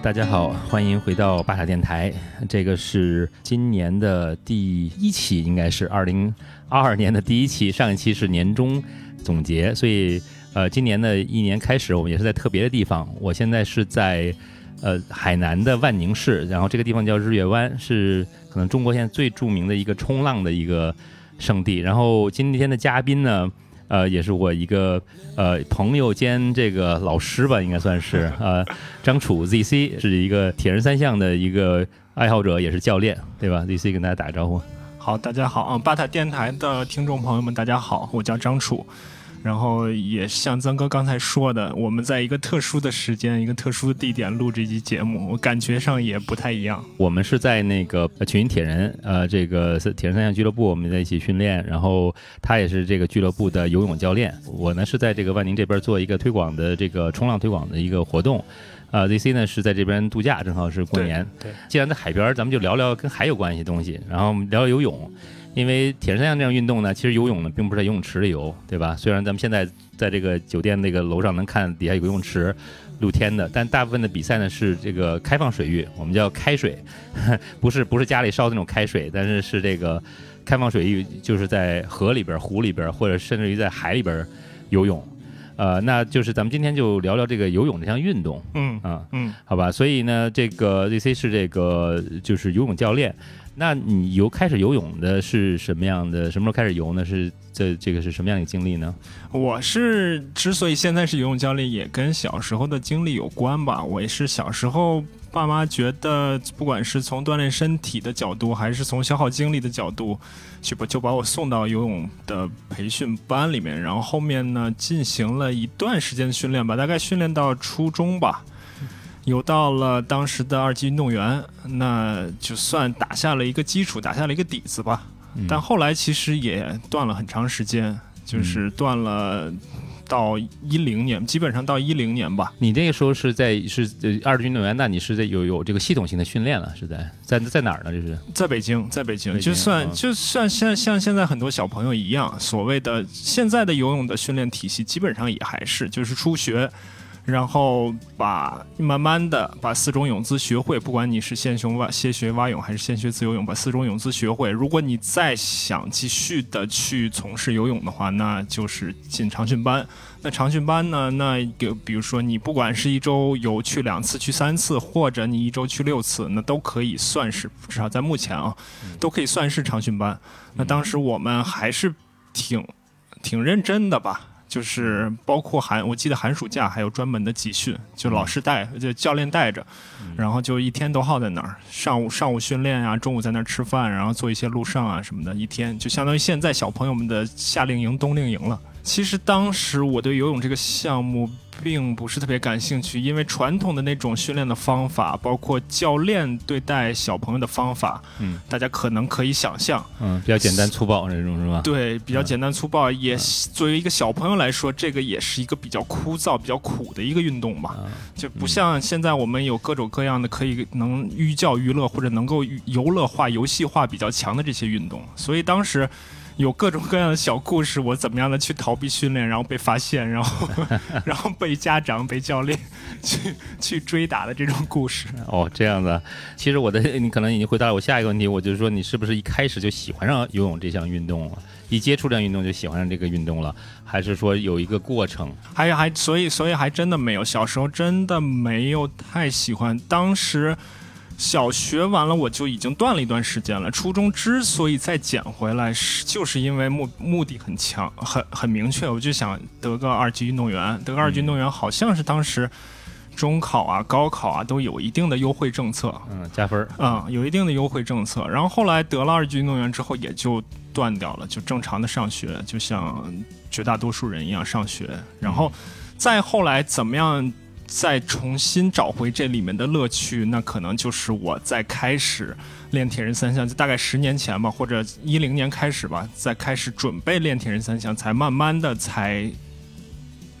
大家好，欢迎回到巴塔电台。这个是今年的第一期，应该是二零二二年的第一期。上一期是年终总结，所以呃，今年的一年开始，我们也是在特别的地方。我现在是在呃海南的万宁市，然后这个地方叫日月湾，是可能中国现在最著名的一个冲浪的一个圣地。然后今天的嘉宾呢？呃，也是我一个呃朋友兼这个老师吧，应该算是 呃，张楚 ZC 是一个铁人三项的一个爱好者，也是教练，对吧？ZC 跟大家打个招呼。好，大家好啊，巴塔电台的听众朋友们，大家好，我叫张楚。然后也像曾哥刚才说的，我们在一个特殊的时间、一个特殊的地点录这期节目，我感觉上也不太一样。我们是在那个群铁人，呃，这个铁人三项俱乐部，我们在一起训练。然后他也是这个俱乐部的游泳教练。我呢是在这个万宁这边做一个推广的这个冲浪推广的一个活动。呃，ZC 呢是在这边度假，正好是过年。对，既然在海边，咱们就聊聊跟海有关系的东西，然后聊聊游泳。因为铁人三项这项运动呢，其实游泳呢并不是在游泳池里游，对吧？虽然咱们现在在这个酒店那个楼上能看底下有个游泳池，露天的，但大部分的比赛呢是这个开放水域，我们叫开水，不是不是家里烧的那种开水，但是是这个开放水域，就是在河里边、湖里边，或者甚至于在海里边游泳。呃，那就是咱们今天就聊聊这个游泳这项运动。嗯啊嗯，好吧。所以呢，这个 ZC 是这个就是游泳教练。那你游开始游泳的是什么样的？什么时候开始游呢？是这这个是什么样的经历呢？我是之所以现在是游泳教练，也跟小时候的经历有关吧。我也是小时候爸妈觉得，不管是从锻炼身体的角度，还是从消耗精力的角度，去把就把我送到游泳的培训班里面。然后后面呢，进行了一段时间的训练吧，大概训练到初中吧。游到了当时的二级运动员，那就算打下了一个基础，打下了一个底子吧。但后来其实也断了很长时间，就是断了到一零年，基本上到一零年吧。你那个时候是在是二级运动员，那你是在有有这个系统性的训练了？是在在在哪儿呢？这是在北京，在北京。就算就算像像现在很多小朋友一样，所谓的现在的游泳的训练体系，基本上也还是就是初学。然后把慢慢的把四种泳姿学会，不管你是先学蛙先学蛙泳还是先学自由泳，把四种泳姿学会。如果你再想继续的去从事游泳的话，那就是进长训班。那长训班呢？那就比如说你不管是一周游去两次、去三次，或者你一周去六次，那都可以算是至少在目前啊，都可以算是长训班。那当时我们还是挺挺认真的吧。就是包括寒，我记得寒暑假还有专门的集训，就老师带，就教练带着，然后就一天都耗在那儿。上午上午训练啊，中午在那儿吃饭，然后做一些路上啊什么的，一天就相当于现在小朋友们的夏令营、冬令营了。其实当时我对游泳这个项目并不是特别感兴趣，因为传统的那种训练的方法，包括教练对待小朋友的方法，嗯，大家可能可以想象，嗯，比较简单粗暴那种是吧？对，比较简单粗暴，也作为一个小朋友来说，这个也是一个比较枯燥、比较苦的一个运动吧，就不像现在我们有各种各样的可以能寓教于乐或者能够游乐化、游戏化比较强的这些运动，所以当时。有各种各样的小故事，我怎么样的去逃避训练，然后被发现，然后 然后被家长、被教练 去去追打的这种故事。哦，这样子。其实我的你可能已经回答了我下一个问题，我就是说你是不是一开始就喜欢上游泳这项运动了？一接触这项运动就喜欢上这个运动了，还是说有一个过程？还还所以所以还真的没有，小时候真的没有太喜欢，当时。小学完了，我就已经断了一段时间了。初中之所以再捡回来，是就是因为目目的很强，很很明确，我就想得个二级运动员。得个二级运动员，好像是当时中考啊、高考啊都有一定的优惠政策，嗯，加分嗯，有一定的优惠政策。然后后来得了二级运动员之后，也就断掉了，就正常的上学，就像绝大多数人一样上学。然后再后来怎么样？再重新找回这里面的乐趣，那可能就是我在开始练铁人三项，就大概十年前吧，或者一零年开始吧，在开始准备练铁人三项，才慢慢的才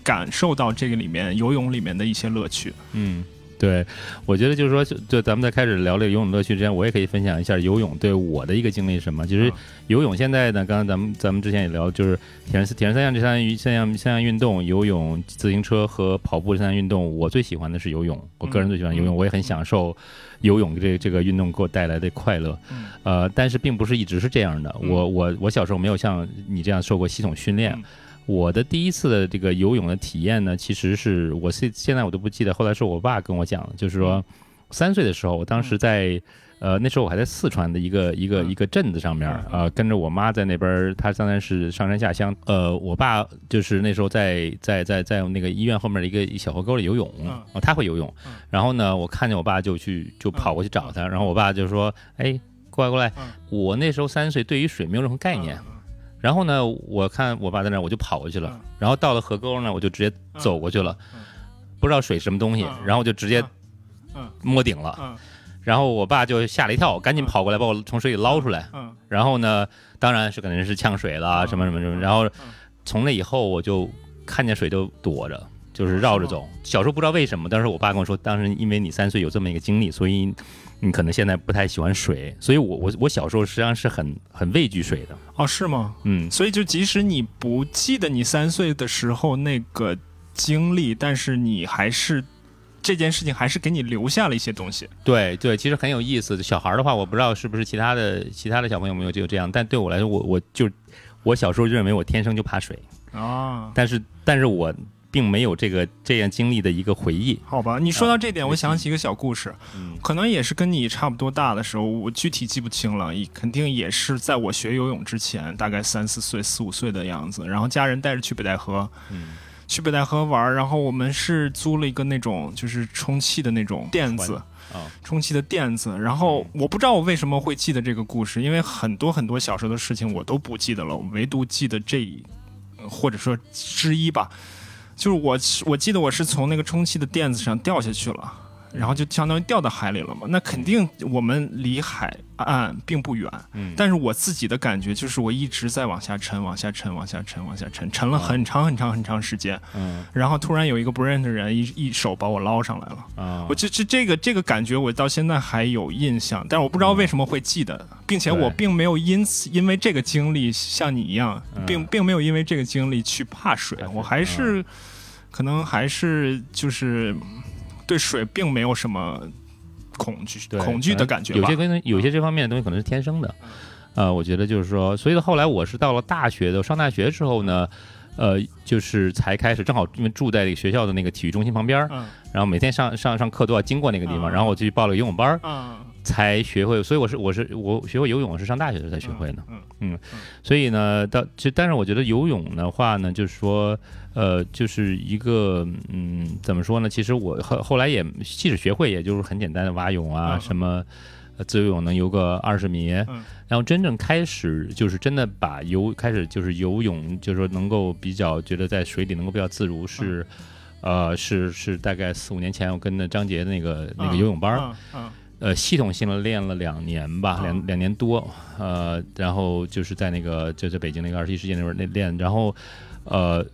感受到这个里面游泳里面的一些乐趣。嗯，对，我觉得就是说，就咱们在开始聊这个游泳乐趣之前，我也可以分享一下游泳对我的一个经历是什么。其实游泳现在呢，刚刚咱们咱们之前也聊，就是铁人铁人三项这三项三项三项运动，游泳、自行车和跑步这三项运动，我最喜欢的是游泳。我个人最喜欢游泳，我也很享受游泳这这个运动给我带来的快乐。呃，但是并不是一直是这样的。我我我小时候没有像你这样受过系统训练。我的第一次的这个游泳的体验呢，其实是我现现在我都不记得，后来是我爸跟我讲的，就是说三岁的时候，我当时在呃那时候我还在四川的一个一个一个镇子上面啊，跟着我妈在那边，他当然是上山下乡，呃，我爸就是那时候在在在在那个医院后面的一个小河沟里游泳，哦，他会游泳，然后呢，我看见我爸就去就跑过去找他，然后我爸就说，哎，过来过来，我那时候三岁，对于水没有任何概念。然后呢，我看我爸在那，我就跑过去了。然后到了河沟呢，我就直接走过去了，不知道水什么东西，然后就直接摸顶了。然后我爸就吓了一跳，赶紧跑过来把我从水里捞出来。然后呢，当然是肯定是呛水了，什么什么什么。然后从那以后，我就看见水就躲着，就是绕着走。小时候不知道为什么，当时我爸跟我说，当时因为你三岁有这么一个经历，所以。你可能现在不太喜欢水，所以我我我小时候实际上是很很畏惧水的哦，是吗？嗯，所以就即使你不记得你三岁的时候那个经历，但是你还是这件事情还是给你留下了一些东西。对对，其实很有意思。小孩的话，我不知道是不是其他的其他的小朋友没有就这样，但对我来说，我我就我小时候认为我天生就怕水啊，但是但是我。并没有这个这样经历的一个回忆。好吧，你说到这点，我想起一个小故事，可能也是跟你差不多大的时候，我具体记不清了，肯定也是在我学游泳之前，大概三四岁、四五岁的样子。然后家人带着去北戴河，去北戴河玩，然后我们是租了一个那种就是充气的那种垫子，充气的垫子。然后我不知道我为什么会记得这个故事，因为很多很多小时候的事情我都不记得了，唯独记得这，或者说之一吧。就是我，我记得我是从那个充气的垫子上掉下去了，然后就相当于掉到海里了嘛。那肯定我们离海岸并不远，嗯，但是我自己的感觉就是我一直在往下沉，往下沉，往下沉，往下沉，沉了很长很长很长时间，嗯，然后突然有一个不认识的人一一手把我捞上来了，啊，我就这这个这个感觉我到现在还有印象，但是我不知道为什么会记得，并且我并没有因此因为这个经历像你一样，并并没有因为这个经历去怕水，我还是。可能还是就是对水并没有什么恐惧恐惧的感觉有些跟有些这方面的东西可能是天生的。呃，我觉得就是说，所以后来我是到了大学的上大学之后呢，呃，就是才开始正好因为住在学校的那个体育中心旁边，然后每天上上上课都要经过那个地方，然后我就去报了游泳班，才学会。所以我是我是我学会游泳是上大学的时候才学会的。嗯嗯，所以呢，到就但是我觉得游泳的话呢，就是说。呃，就是一个，嗯，怎么说呢？其实我后后来也，即使学会，也就是很简单的蛙泳啊，什么自由泳能游个二十米，然后真正开始就是真的把游开始就是游泳，就是说能够比较觉得在水里能够比较自如，是，呃，是是大概四五年前我跟着张杰那个那个游泳班，呃，系统性的练了两年吧，两两年多，呃，然后就是在那个就在北京那个二十一世纪那边那练，然后，呃。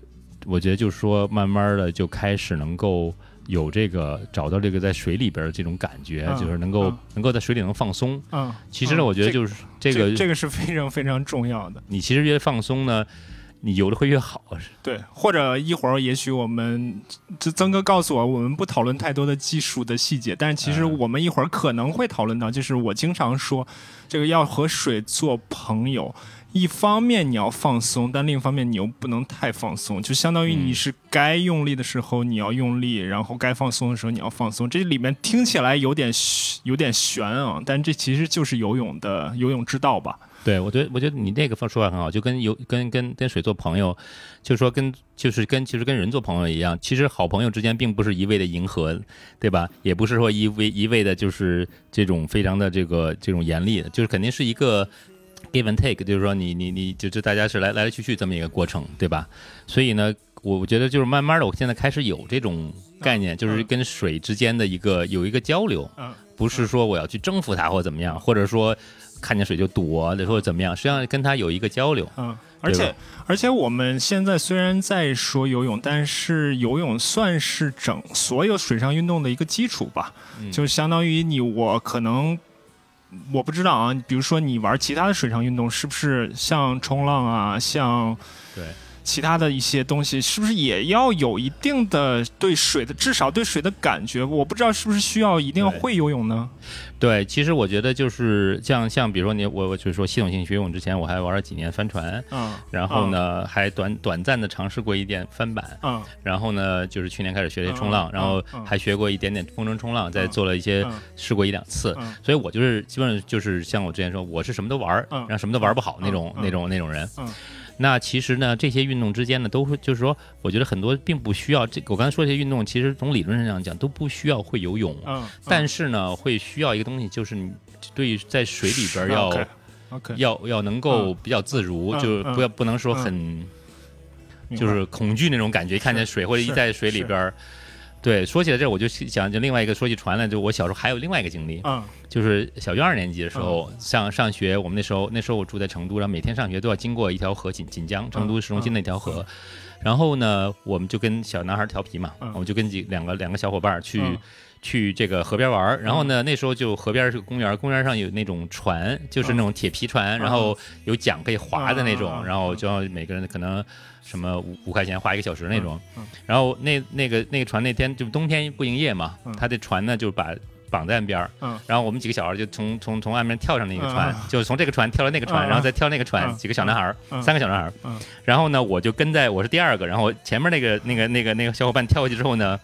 我觉得就是说，慢慢的就开始能够有这个找到这个在水里边的这种感觉，就是能够能够在水里能放松。嗯，其实呢，我觉得就是这个这个是非常非常重要的。你其实越放松呢，你游的会越好。对，或者一会儿也许我们这曾哥告诉我，我们不讨论太多的技术的细节，但是其实我们一会儿可能会讨论到，就是我经常说，这个要和水做朋友。一方面你要放松，但另一方面你又不能太放松，就相当于你是该用力的时候你要用力，然后该放松的时候你要放松。这里面听起来有点有点悬啊，但这其实就是游泳的游泳之道吧？对，我觉得我觉得你那个方说法很好，就跟有跟跟跟水做朋友，就是说跟就是跟其实跟人做朋友一样，其实好朋友之间并不是一味的迎合，对吧？也不是说一味一味的就是这种非常的这个这种严厉的，就是肯定是一个。Give and take，就是说你你你就就大家是来来来去去这么一个过程，对吧？所以呢，我觉得就是慢慢的，我现在开始有这种概念，就是跟水之间的一个有一个交流，不是说我要去征服它或怎么样，或者说看见水就躲，或者怎么样，实际上跟他有一个交流。嗯，而且而且我们现在虽然在说游泳，但是游泳算是整所有水上运动的一个基础吧，嗯就相当于你我可能我不知道啊，比如说你玩其他的水上运动，是不是像冲浪啊，像对。其他的一些东西是不是也要有一定的对水的，至少对水的感觉？我不知道是不是需要一定要会游泳呢？对，其实我觉得就是像像比如说你我我就是说系统性学游泳之前，我还玩了几年帆船，嗯，然后呢还短短暂的尝试过一点翻板，嗯，然后呢就是去年开始学冲浪，然后还学过一点点风筝冲浪，再做了一些试过一两次，所以我就是基本上就是像我之前说，我是什么都玩，然后什么都玩不好那种那种那种人。那其实呢，这些运动之间呢，都会就是说，我觉得很多并不需要这。我刚才说这些运动，其实从理论上讲都不需要会游泳。嗯。但是呢，会需要一个东西，就是你对于在水里边要要要能够比较自如，就是不要不能说很就是恐惧那种感觉，看见水或者一在水里边。对，说起来这，我就想就另外一个说起船来，就我小时候还有另外一个经历，嗯，就是小学二年级的时候上上学，我们那时候那时候我住在成都，然后每天上学都要经过一条河锦锦江，成都市中心那条河，然后呢，我们就跟小男孩调皮嘛，我们就跟几两个两个小伙伴去去这个河边玩，然后呢，那时候就河边是个公园，公园上有那种船，就是那种铁皮船，然后有桨可以划的那种，然后就要每个人可能。什么五五块钱花一个小时那种，然后那那个那个船那天就冬天不营业嘛，他的船呢就把绑在岸边儿，然后我们几个小孩就从从从岸边跳上那个船，就从这个船跳到那个船，然后再跳那个船，几个小男孩三个小男孩然后呢我就跟在我是第二个，然后前面那个那个那个那个小伙伴跳过去之后呢。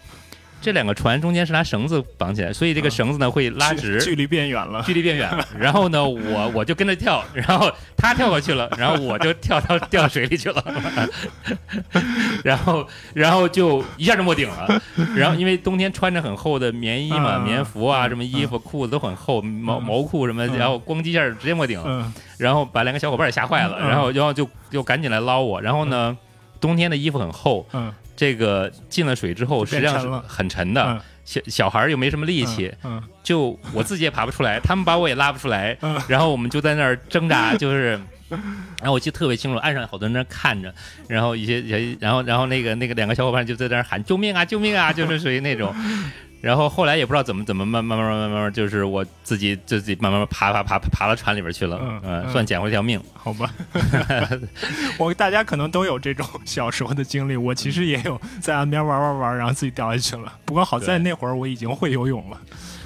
这两个船中间是拿绳子绑起来，所以这个绳子呢会拉直，距离变远了，距离变远。了。然后呢，我我就跟着跳，然后他跳过去了，然后我就跳到掉水里去了，然后然后就一下就没顶了。然后因为冬天穿着很厚的棉衣嘛，棉服啊，什么衣服裤子都很厚，毛毛裤什么，然后咣叽一下直接没顶。了，然后把两个小伙伴也吓坏了，然后然后就就赶紧来捞我。然后呢，冬天的衣服很厚。这个进了水之后，实际上是很沉的。小小孩又没什么力气，就我自己也爬不出来，他们把我也拉不出来。然后我们就在那儿挣扎，就是，然后我记得特别清楚，岸上好多人在那看着，然后一些人，然后然后那个那个两个小伙伴就在那儿喊救命啊，救命啊，就是属于那种。然后后来也不知道怎么怎么慢慢慢慢慢慢，就是我自己自己慢慢爬爬爬爬到船里边去了，嗯，算捡回一条命，好吧。我大家可能都有这种小时候的经历，我其实也有在岸边玩玩玩，然后自己掉下去了。不过好在那会儿我已经会游泳了。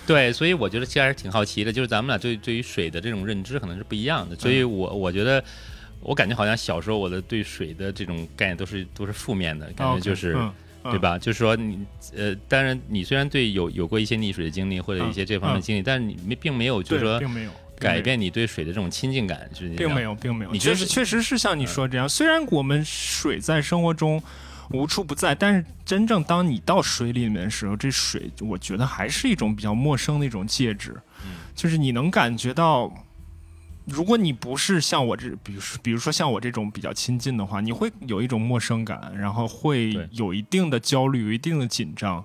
对，所以我觉得其实还是挺好奇的，就是咱们俩对对于水的这种认知可能是不一样的。所以我我觉得，我感觉好像小时候我的对水的这种概念都是都是负面的，感觉就是。对吧？就是说你呃，当然你虽然对有有过一些溺水的经历或者一些这方面经历，但是你没并没有就是说并没有改变你对水的这种亲近感，就是并没有，并没有。你确实确实是像你说这样，虽然我们水在生活中无处不在，但是真正当你到水里面的时候，这水我觉得还是一种比较陌生的一种介质，就是你能感觉到。如果你不是像我这，比如说，比如说像我这种比较亲近的话，你会有一种陌生感，然后会有一定的焦虑，有一定的紧张，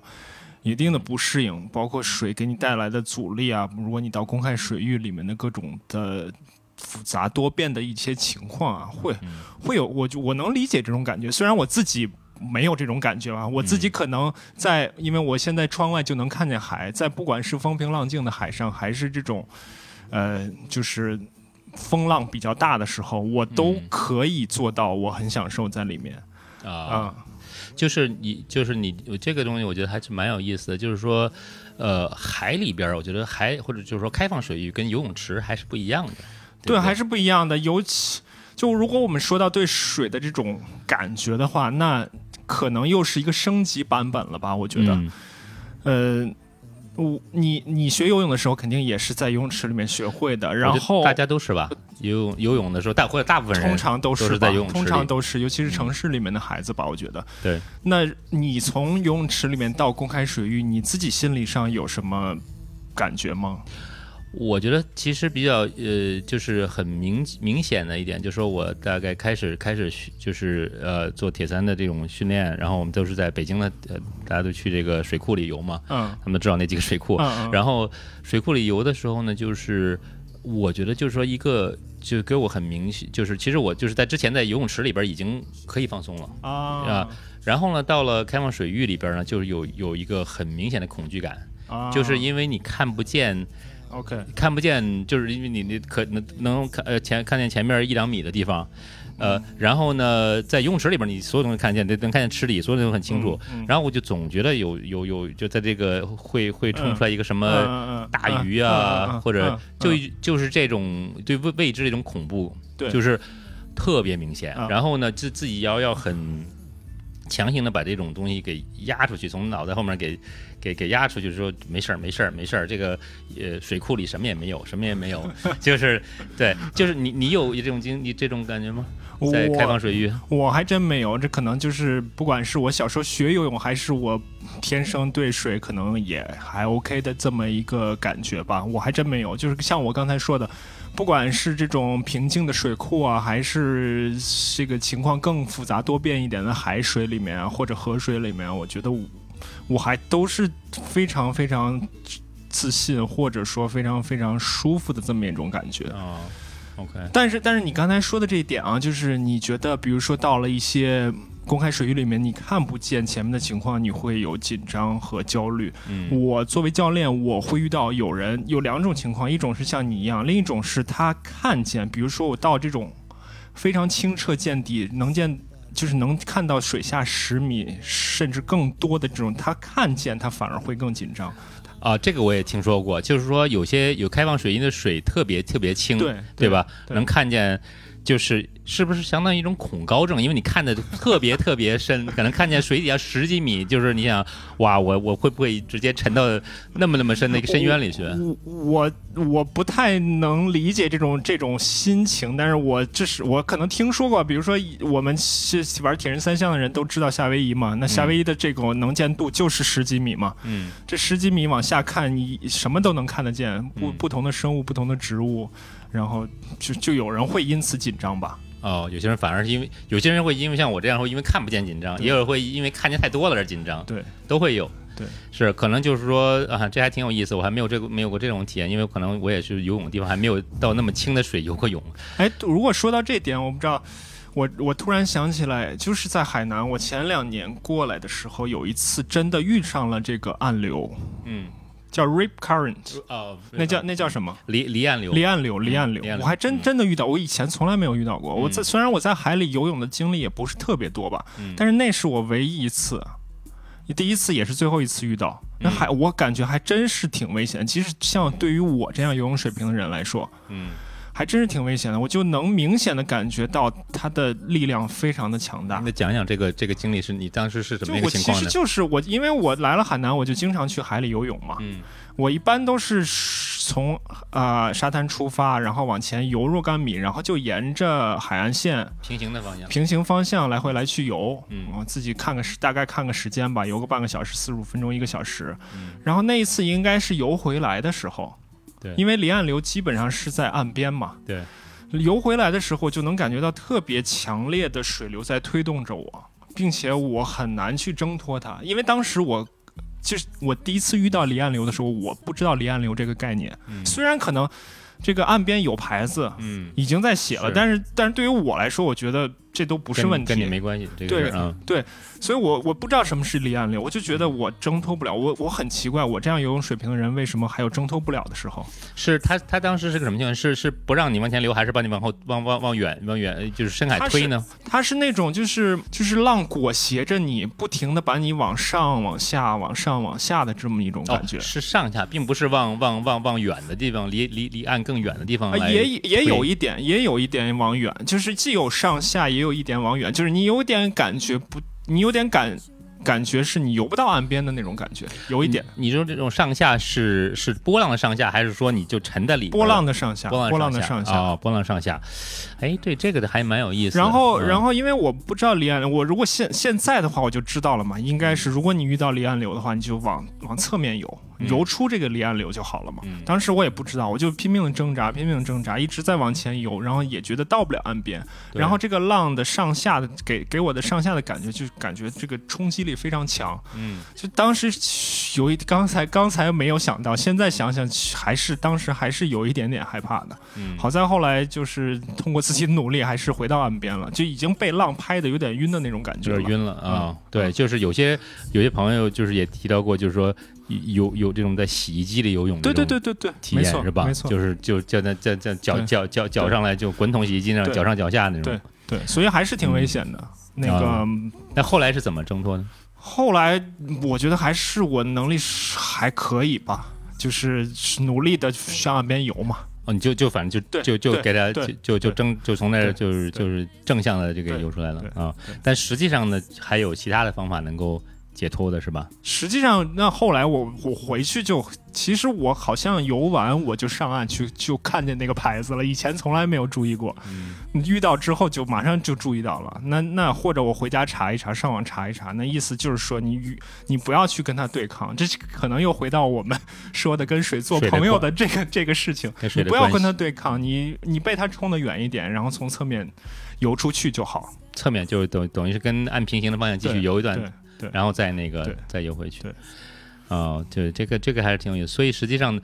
一定的不适应，包括水给你带来的阻力啊。如果你到公开水域里面的各种的复杂多变的一些情况啊，会会有我就我能理解这种感觉。虽然我自己没有这种感觉啊，我自己可能在，因为我现在窗外就能看见海，在不管是风平浪静的海上，还是这种呃，就是。风浪比较大的时候，我都可以做到，我很享受在里面啊。就是你，就是你，这个东西我觉得还是蛮有意思的。就是说，呃，海里边，我觉得海或者就是说开放水域跟游泳池还是不一样的。对，还是不一样的。尤其就如果我们说到对水的这种感觉的话，那可能又是一个升级版本了吧？我觉得，呃。我你你学游泳的时候，肯定也是在游泳池里面学会的。然后大家都是吧？游泳游泳的时候，大或者大部分人通常都是在游泳池通常都是，尤其是城市里面的孩子吧，我觉得。对。那你从游泳池里面到公开水域，你自己心理上有什么感觉吗？我觉得其实比较呃，就是很明明显的一点，就是说我大概开始开始就是呃做铁三的这种训练，然后我们都是在北京的，呃，大家都去这个水库里游嘛，嗯，他们都知道那几个水库，然后水库里游的时候呢，就是我觉得就是说一个，就给我很明显，就是其实我就是在之前在游泳池里边已经可以放松了啊，然后呢，到了开放水域里边呢，就是有有一个很明显的恐惧感，就是因为你看不见，OK，看不见，就是因为你你可能能看呃前看见前面一两米的地方。呃，然后呢，在游泳池里边，你所有东西看见，能能看见池里，所有东西都很清楚。然后我就总觉得有有有，就在这个会会冲出来一个什么大鱼啊，或者就就是这种对未未知的一种恐怖，就是特别明显。然后呢，自自己要要很强行的把这种东西给压出去，从脑袋后面给给给压出去，说没事儿没事儿没事儿，这个呃水库里什么也没有，什么也没有，就是对，就是你你有这种经历这种感觉吗？在开放水域，我还真没有。这可能就是不管是我小时候学游泳，还是我天生对水可能也还 OK 的这么一个感觉吧。我还真没有。就是像我刚才说的，不管是这种平静的水库啊，还是这个情况更复杂多变一点的海水里面啊，或者河水里面，我觉得我我还都是非常非常自信，或者说非常非常舒服的这么一种感觉啊。OK，但是但是你刚才说的这一点啊，就是你觉得，比如说到了一些公开水域里面，你看不见前面的情况，你会有紧张和焦虑。嗯，我作为教练，我会遇到有人有两种情况，一种是像你一样，另一种是他看见，比如说我到这种非常清澈见底，能见就是能看到水下十米甚至更多的这种，他看见他反而会更紧张。啊，这个我也听说过，就是说有些有开放水域的水特别特别清，对对吧？能看见。就是是不是相当于一种恐高症？因为你看的特别特别深，可能看见水底下十几米，就是你想，哇，我我会不会直接沉到那么那么深的一个深渊里去？我我不太能理解这种这种心情，但是我这是我可能听说过，比如说我们是玩铁人三项的人都知道夏威夷嘛，那夏威夷的这个能见度就是十几米嘛，嗯，这十几米往下看，你什么都能看得见，不不同的生物，不同的植物。然后就就有人会因此紧张吧？哦，有些人反而是因为有些人会因为像我这样会因为看不见紧张，也有人会因为看见太多了而紧张。对，都会有。对，是可能就是说啊，这还挺有意思，我还没有这个没有过这种体验，因为可能我也是游泳的地方还没有到那么清的水游过泳。哎，如果说到这点，我不知道，我我突然想起来，就是在海南，我前两年过来的时候，有一次真的遇上了这个暗流。嗯。叫 rip current，那叫那叫什么？离离岸流，离岸流，离岸流。我还真真的遇到，我以前从来没有遇到过。我在虽然我在海里游泳的经历也不是特别多吧，但是那是我唯一一次，第一次也是最后一次遇到。那海我感觉还真是挺危险。其实像对于我这样游泳水平的人来说，嗯。还真是挺危险的，我就能明显的感觉到它的力量非常的强大。那讲讲这个这个经历是你当时是什么一个情况呢？其实就是我，因为我来了海南，我就经常去海里游泳嘛。嗯，我一般都是从啊沙滩出发，然后往前游若干米，然后就沿着海岸线平行的方向，平行方向来回来去游。嗯，我自己看个时，大概看个时间吧，游个半个小时，四十五分钟，一个小时。嗯，然后那一次应该是游回来的时候。对，因为离岸流基本上是在岸边嘛。对。游回来的时候，就能感觉到特别强烈的水流在推动着我，并且我很难去挣脱它。因为当时我，就是我第一次遇到离岸流的时候，我不知道离岸流这个概念。虽然可能这个岸边有牌子，嗯，已经在写了，但是但是对于我来说，我觉得。这都不是问题，跟你没关系。这个对对，所以我我不知道什么是离岸流，我就觉得我挣脱不了。我我很奇怪，我这样游泳水平的人为什么还有挣脱不了的时候？是他他当时是个什么情况？是是不让你往前流，还是把你往后往往往远往远就是深海推呢？他是那种就是就是浪裹挟着你，不停的把你往上往下往上往下的这么一种感觉。是上下，并不是往往往往远的地方，离离离岸更远的地方。也也有一点，也有一点往远，就是既有上下也。也有一点往远，就是你有点感觉不，你有点感。感觉是你游不到岸边的那种感觉，有一点。你说这种上下是是波浪的上下，还是说你就沉在里？波浪的上下，波浪的上下啊，波浪上下。哎，对，这个的还蛮有意思。然后，然后，因为我不知道离岸，我如果现现在的话，我就知道了嘛。应该是，如果你遇到离岸流的话，你就往往侧面游，游出这个离岸流就好了嘛。当时我也不知道，我就拼命的挣扎，拼命的挣扎，一直在往前游，然后也觉得到不了岸边。然后这个浪的上下的给给我的上下的感觉，就感觉这个冲击力非常强。嗯，就当时有一刚才刚才没有想到，现在想想还是当时还是有一点点害怕的。嗯，好在后来就是通过自己的努力，还是回到岸边了，就已经被浪拍的有点晕的那种感觉，有点晕了啊。对，就是有些有些朋友就是也提到过，就是说有有这种在洗衣机里游泳，对对对对对，体验是吧？没错，就是就叫那叫叫脚脚脚脚上来就滚筒洗衣机上脚上脚下那种，对对，所以还是挺危险的。那个，那后来是怎么挣脱呢？后来我觉得还是我能力还可以吧，就是努力的上岸边游嘛。哦，你就就反正就就就给他就就就正就从那儿就是就是正向的就给游出来了啊。但实际上呢，还有其他的方法能够。解脱的是吧？实际上，那后来我我回去就，其实我好像游完我就上岸去，就看见那个牌子了。以前从来没有注意过，遇到之后就马上就注意到了。那那或者我回家查一查，上网查一查，那意思就是说你与你不要去跟他对抗。这可能又回到我们说的跟水做朋友的这个这个事情，你不要跟他对抗，你你被他冲得远一点，然后从侧面游出去就好。侧面就等等于是跟按平行的方向继续游一段。然后再那个再游回去，对，哦，对，这个这个还是挺有意思。所以实际上，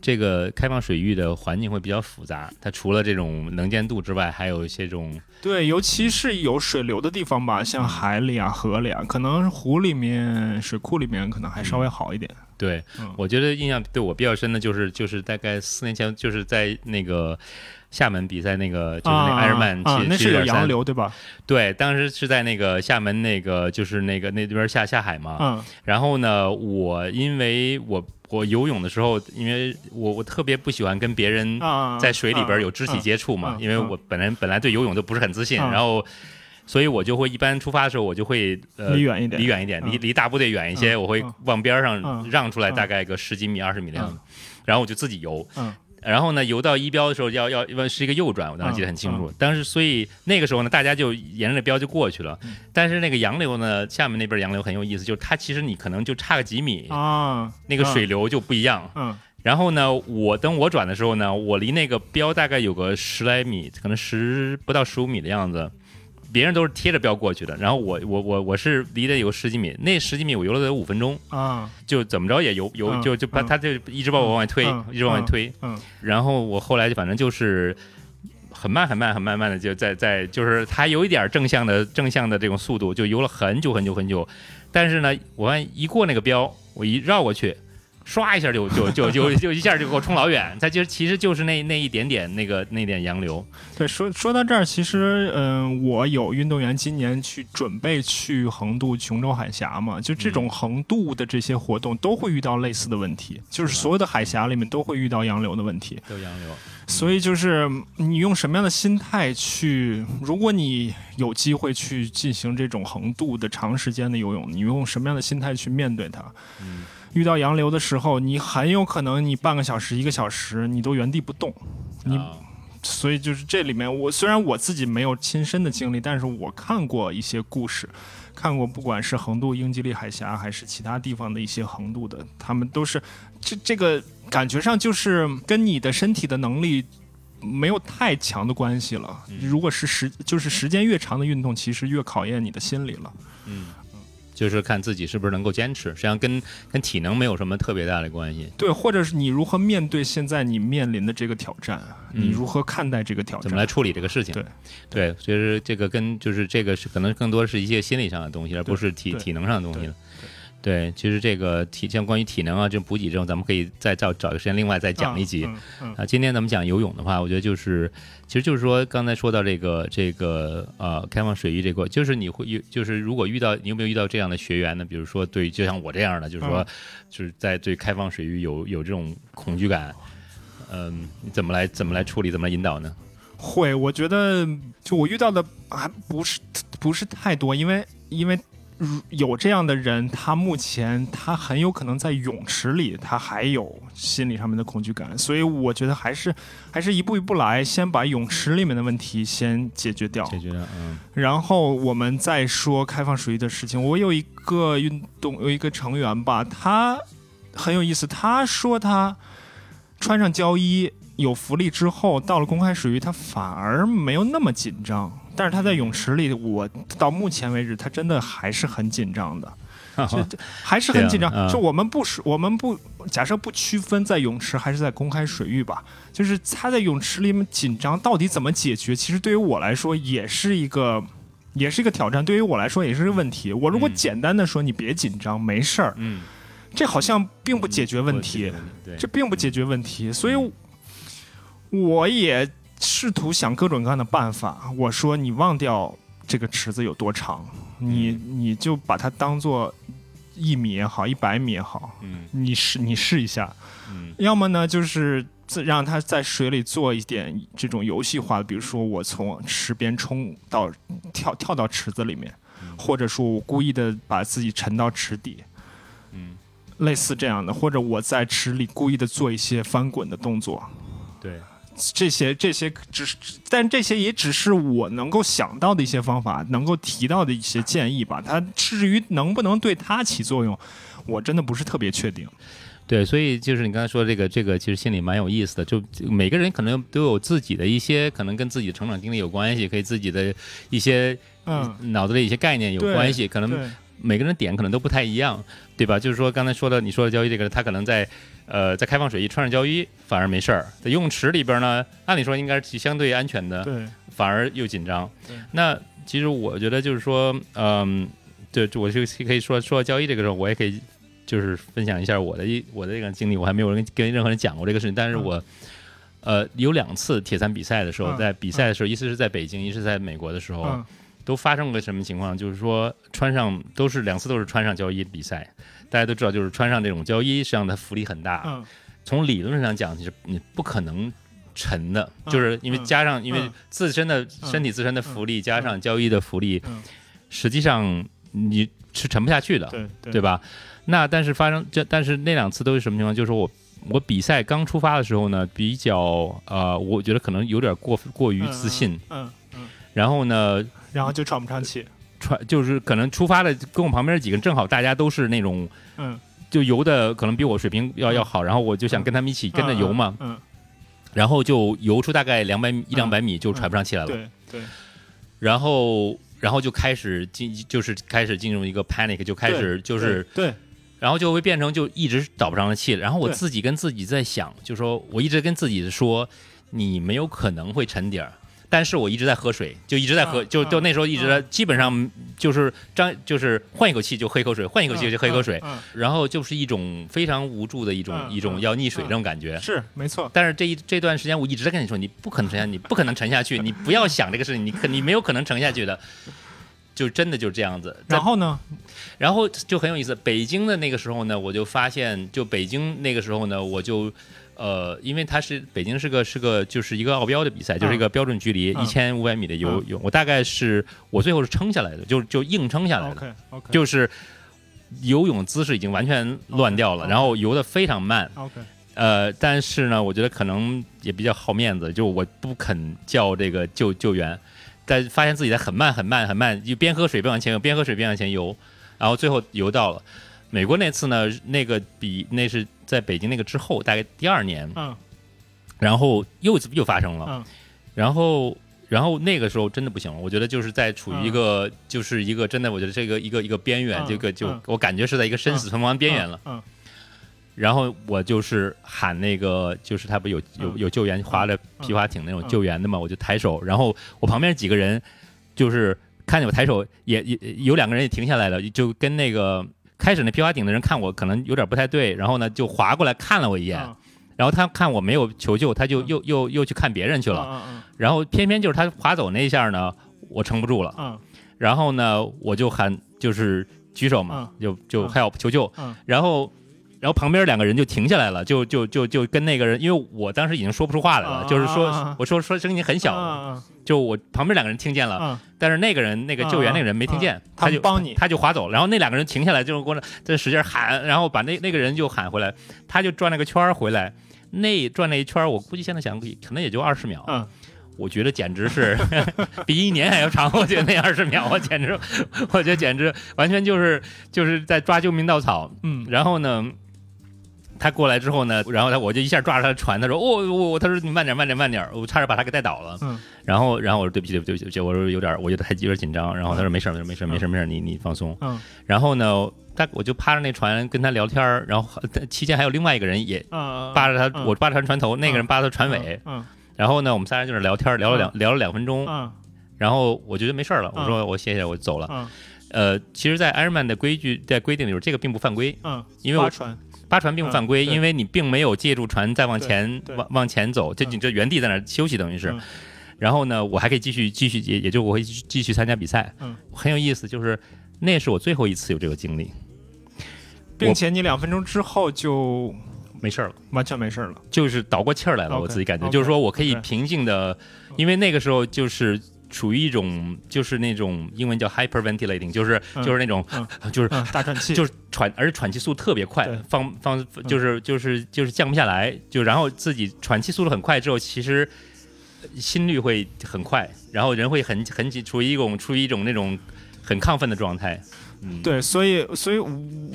这个开放水域的环境会比较复杂。它除了这种能见度之外，还有一些这种对，尤其是有水流的地方吧，像海里啊、河里啊，可能湖里面、水库里面可能还稍微好一点。对，我觉得印象对我比较深的就是，就是大概四年前，就是在那个。厦门比赛那个就是那艾尔曼七那是有洋流对吧？对，当时是在那个厦门那个就是那个那边下下海嘛。嗯。然后呢，我因为我我游泳的时候，因为我我特别不喜欢跟别人在水里边有肢体接触嘛，因为我本来本来对游泳就不是很自信，然后所以我就会一般出发的时候我就会呃离远一点，离远一点，离离大部队远一些，我会往边上让出来大概个十几米二十米的样子，然后我就自己游。嗯。然后呢，游到一标的时候要要是一个右转，我当时记得很清楚。当时所以那个时候呢，大家就沿着标就过去了。但是那个洋流呢，下面那边洋流很有意思，就是它其实你可能就差个几米啊，那个水流就不一样。嗯。然后呢，我等我转的时候呢，我离那个标大概有个十来米，可能十不到十五米的样子。别人都是贴着标过去的，然后我我我我是离得有十几米，那十几米我游了得有五分钟啊，就怎么着也游游就就把他就一直把我往外推，一直往外推，嗯，然后我后来就反正就是很慢很慢很慢慢的就在在就是他有一点正向的正向的这种速度，就游了很久很久很久，但是呢，我一过那个标，我一绕过去。唰一下就就就就就一下就给我冲老远，它就其实就是那那一点点那个那点洋流。对，说说到这儿，其实嗯，我有运动员今年去准备去横渡琼州海峡嘛，就这种横渡的这些活动都会遇到类似的问题，就是所有的海峡里面都会遇到洋流的问题。有洋流，所以就是你用什么样的心态去？如果你有机会去进行这种横渡的长时间的游泳，你用什么样的心态去面对它？嗯。遇到洋流的时候，你很有可能你半个小时、一个小时你都原地不动，你，所以就是这里面我虽然我自己没有亲身的经历，但是我看过一些故事，看过不管是横渡英吉利海峡还是其他地方的一些横渡的，他们都是这这个感觉上就是跟你的身体的能力没有太强的关系了。如果是时就是时间越长的运动，其实越考验你的心理了。嗯。就是看自己是不是能够坚持，实际上跟跟体能没有什么特别大的关系。对，或者是你如何面对现在你面临的这个挑战，你如何看待这个挑战，怎么来处理这个事情？对，对，其实这个跟就是这个是可能更多是一些心理上的东西，而不是体体能上的东西了。对，其实这个体像关于体能啊，这种补给这种，咱们可以再找找个时间，另外再讲一集。啊，今天咱们讲游泳的话，我觉得就是，其实就是说，刚才说到这个这个呃，开放水域这块，就是你会有，就是如果遇到你有没有遇到这样的学员呢？比如说，对，就像我这样的，就是说，就是在对开放水域有有这种恐惧感，嗯，你怎么来怎么来处理，怎么来引导呢？会，我觉得就我遇到的还不是不是太多，因为因为。有这样的人，他目前他很有可能在泳池里，他还有心理上面的恐惧感，所以我觉得还是还是一步一步来，先把泳池里面的问题先解决掉，解决掉，嗯，然后我们再说开放水域的事情。我有一个运动有一个成员吧，他很有意思，他说他穿上胶衣有浮力之后，到了公开水域，他反而没有那么紧张。但是他在泳池里，我到目前为止，他真的还是很紧张的。就还是很紧张。就我们不是，我们不假设不区分在泳池还是在公开水域吧，就是他在泳池里面紧张，到底怎么解决？其实对于我来说也是一个，也是一个挑战。对于我来说也是个问题。我如果简单的说你别紧张，没事儿，嗯，这好像并不解决问题，这并不解决问题。所以我也试图想各种各样的办法。我说你忘掉。这个池子有多长？你你就把它当做一米也好，一百米也好，嗯，你试你试一下，嗯，要么呢就是让它在水里做一点这种游戏化的，比如说我从池边冲到跳跳到池子里面，或者说我故意的把自己沉到池底，嗯，类似这样的，或者我在池里故意的做一些翻滚的动作，对。这些这些只是，但这些也只是我能够想到的一些方法，能够提到的一些建议吧。它至于能不能对它起作用，我真的不是特别确定。对，所以就是你刚才说这个，这个其实心里蛮有意思的。就每个人可能都有自己的一些，可能跟自己的成长经历有关系，可以自己的一些嗯脑子里一些概念有关系，可能每个人点可能都不太一样，对吧？就是说刚才说的，你说的交易这个，他可能在。呃，在开放水域穿上胶衣反而没事儿，在游泳池里边呢，按理说应该是相对安全的，对，反而又紧张。那其实我觉得就是说，嗯，对，我就可以说说交易这个时候，我也可以就是分享一下我的一我的这个经历，我还没有人跟任何人讲过这个事情，但是我呃有两次铁三比赛的时候，在比赛的时候，一次是在北京，一次在美国的时候，都发生过什么情况？就是说穿上都是两次都是穿上胶衣比赛。大家都知道，就是穿上这种胶衣，实际上它浮力很大。嗯，从理论上讲，你是你不可能沉的，就是因为加上因为自身的身体自身的浮力加上胶衣的浮力，实际上你是沉不下去的，对对吧？那但是发生这，但是那两次都是什么情况？就是我我比赛刚出发的时候呢，比较呃，我觉得可能有点过过于自信，嗯嗯，然后呢，然后就喘不上气。喘就是可能出发的跟我旁边几个正好大家都是那种，嗯，就游的可能比我水平要要好，然后我就想跟他们一起跟着游嘛，嗯，然后就游出大概两百米一两百米就喘不上气来了，对对，然后然后就开始进就是开始进入一个 panic 就开始就是对，然后就会变成就一直倒不上气，然后我自己跟自己在想，就说我一直跟自己说，你没有可能会沉底儿。但是我一直在喝水，就一直在喝，就就那时候一直基本上就是张就是换一口气就喝一口水，换一口气就喝一口水，然后就是一种非常无助的一种一种要溺水这种感觉。是没错。但是这一这段时间我一直在跟你说，你不可能沉下，你不可能沉下去，你不要想这个事情，你可你没有可能沉下去的，就真的就是这样子。然后呢？然后就很有意思。北京的那个时候呢，我就发现，就北京那个时候呢，我就。呃，因为它是北京是个是个就是一个奥标的比赛，就是一个标准距离一千五百米的游泳，我大概是我最后是撑下来的，就就硬撑下来的，就是游泳姿势已经完全乱掉了，然后游的非常慢。呃，但是呢，我觉得可能也比较好面子，就我不肯叫这个救救援，但发现自己在很慢很慢很慢，就边喝水边往前游，边喝水边往前游，然后最后游到了。美国那次呢，那个比那是在北京那个之后，大概第二年，嗯，然后又又发生了，嗯，然后然后那个时候真的不行了，我觉得就是在处于一个就是一个真的，我觉得这个一个一个边缘，这个就我感觉是在一个生死存亡边缘了，嗯，然后我就是喊那个，就是他不有有有救援划着皮划艇那种救援的嘛，我就抬手，然后我旁边几个人就是看见我抬手，也也有两个人也停下来了，就跟那个。开始那皮划艇的人看我可能有点不太对，然后呢就划过来看了我一眼，然后他看我没有求救，他就又又又去看别人去了，然后偏偏就是他划走那一下呢，我撑不住了，然后呢我就喊就是举手嘛，就就 help 求救，然后。然后旁边两个人就停下来了，就就就就跟那个人，因为我当时已经说不出话来了，就是说我说说声音很小，就我旁边两个人听见了，但是那个人那个救援那个人没听见，他就帮你，他就划走，然后那两个人停下来，就过来在使劲喊，然后把那那个人就喊回来，他就转了个圈回来，那转了一圈，我估计现在想可能也就二十秒。我觉得简直是 比一年还要长。我觉得那二十秒，我简直，我觉得简直完全就是就是在抓救命稻草。嗯，然后呢，他过来之后呢，然后他我就一下抓着他的船，他说：“哦，我他说你慢点，慢点，慢点。”我差点把他给带倒了。嗯，然后然后我说：“对不起，对不起，对不起。”我说有点，我觉得还有点紧张。然后他说：“没事，没事，没事，没事，没事，你你放松。”嗯，然后呢，他我就趴着那船跟他聊天儿，然后期间还有另外一个人也扒着他，我扒着船船头，那个人扒着船尾，嗯，然后呢，我们仨人就是聊天，聊了两聊了两分钟，嗯，然后我觉得没事了，我说我谢谢，我就走了，嗯，呃，其实，在 Ironman 的规矩在规定里边，这个并不犯规，嗯，因为我船扒船并不犯规，因为你并没有借助船再往前往往前走，就你这原地在那休息，等于是。然后呢，我还可以继续继续，也也就我会继续参加比赛。嗯，很有意思，就是那是我最后一次有这个经历，并且你两分钟之后就没事了，完全没事了，就是倒过气儿来了。我自己感觉，就是说我可以平静的，因为那个时候就是处于一种就是那种英文叫 hyperventilating，就是就是那种 就是大喘 气，就是喘，而且喘气速度特别快，放放就是就是就是降不下来，就然后自己喘气速度很快之后，其实。心率会很快，然后人会很很处于一种处于一种那种很亢奋的状态。嗯，对，所以所以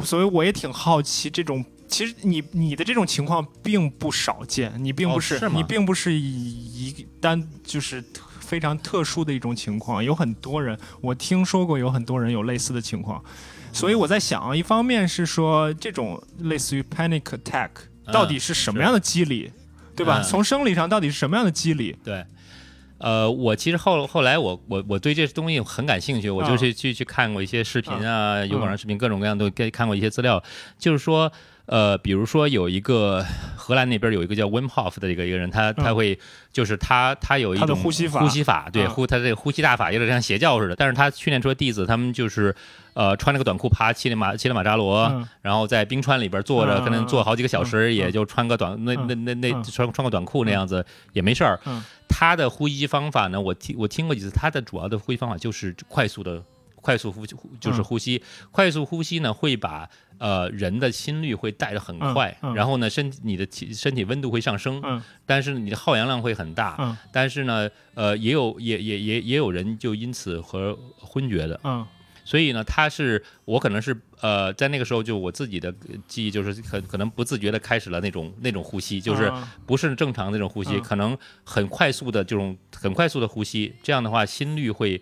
所以我也挺好奇，这种其实你你的这种情况并不少见，你并不是你并不是一单就是非常特殊的一种情况，有很多人我听说过有很多人有类似的情况，所以我在想，一方面是说这种类似于 panic attack 到底是什么样的机理？对吧？从生理上到底是什么样的机理？对，呃，我其实后后来我我我对这东西很感兴趣，我就去去去看过一些视频啊，有网上视频，各种各样都给看过一些资料，就是说。呃，比如说有一个荷兰那边有一个叫 Wim Hof 的一个一个人，他他会就是他他有一种呼吸法，呼吸法对呼他这个呼吸大法有点像邪教似的，但是他训练出的弟子，他们就是呃穿着个短裤爬乞力马乞力马扎罗，然后在冰川里边坐着，可能坐好几个小时，也就穿个短那那那那穿穿个短裤那样子也没事儿。他的呼吸方法呢，我听我听过几次，他的主要的呼吸方法就是快速的快速呼就是呼吸，快速呼吸呢会把。呃，人的心率会带的很快，然后呢，身你的体身体温度会上升，但是你的耗氧量会很大，但是呢，呃，也有也也也也有人就因此和昏厥的，所以呢，他是我可能是呃，在那个时候就我自己的记忆就是可可能不自觉的开始了那种那种呼吸，就是不是正常那种呼吸，可能很快速的这种很快速的呼吸，这样的话心率会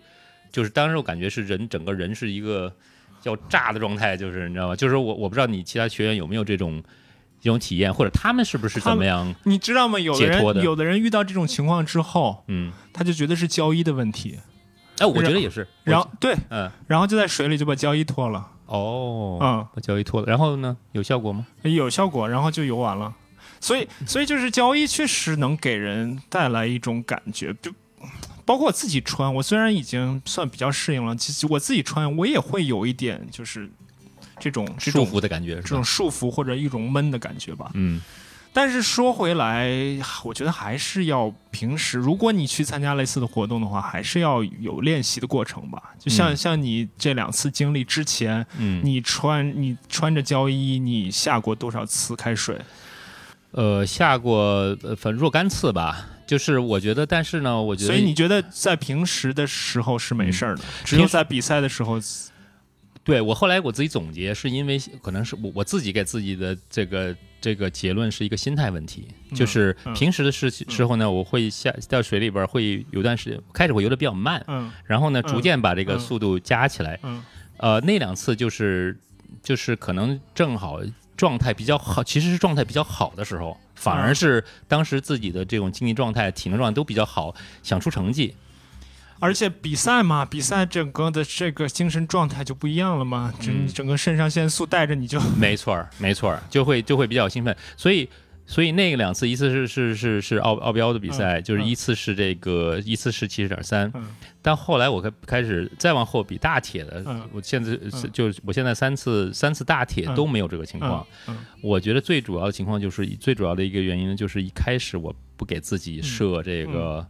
就是当时我感觉是人整个人是一个。叫炸的状态，就是你知道吗？就是我我不知道你其他学员有没有这种这种体验，或者他们是不是怎么样？你知道吗？有的人有的人遇到这种情况之后，嗯，他就觉得是胶衣的问题。哎，我觉得也是。然后对，嗯，然后就在水里就把胶衣脱了。哦，嗯，把胶衣脱了，然后呢？有效果吗？有效果，然后就游完了。所以，所以就是胶衣确实能给人带来一种感觉，就。包括我自己穿，我虽然已经算比较适应了，其实我自己穿我也会有一点就是这种束缚的感觉，这种束缚或者一种闷的感觉吧。嗯，但是说回来，我觉得还是要平时，如果你去参加类似的活动的话，还是要有练习的过程吧。就像像你这两次经历之前，嗯，你穿你穿着胶衣，你下过多少次开水？呃，下过反正若干次吧。就是我觉得，但是呢，我觉得，所以你觉得在平时的时候是没事儿的，只有在比赛的时候。对我后来我自己总结，是因为可能是我我自己给自己的这个这个结论是一个心态问题，就是平时的时时候呢，我会下到水里边会有段时间开始会游的比较慢，嗯，然后呢，逐渐把这个速度加起来，嗯，呃，那两次就是就是可能正好状态比较好，其实是状态比较好的时候。反而是当时自己的这种经济状态、体能状态都比较好，想出成绩。而且比赛嘛，比赛整个的这个精神状态就不一样了嘛，整整个肾上腺素带着你就没错儿，没错儿，就会就会比较兴奋，所以。所以那个两次，一次是是是是奥奥标的比赛，就是一次是这个，一次是七十点三。但后来我开开始再往后比大铁的，我现在就我现在三次三次大铁都没有这个情况。我觉得最主要的情况就是最主要的一个原因就是一开始我不给自己设这个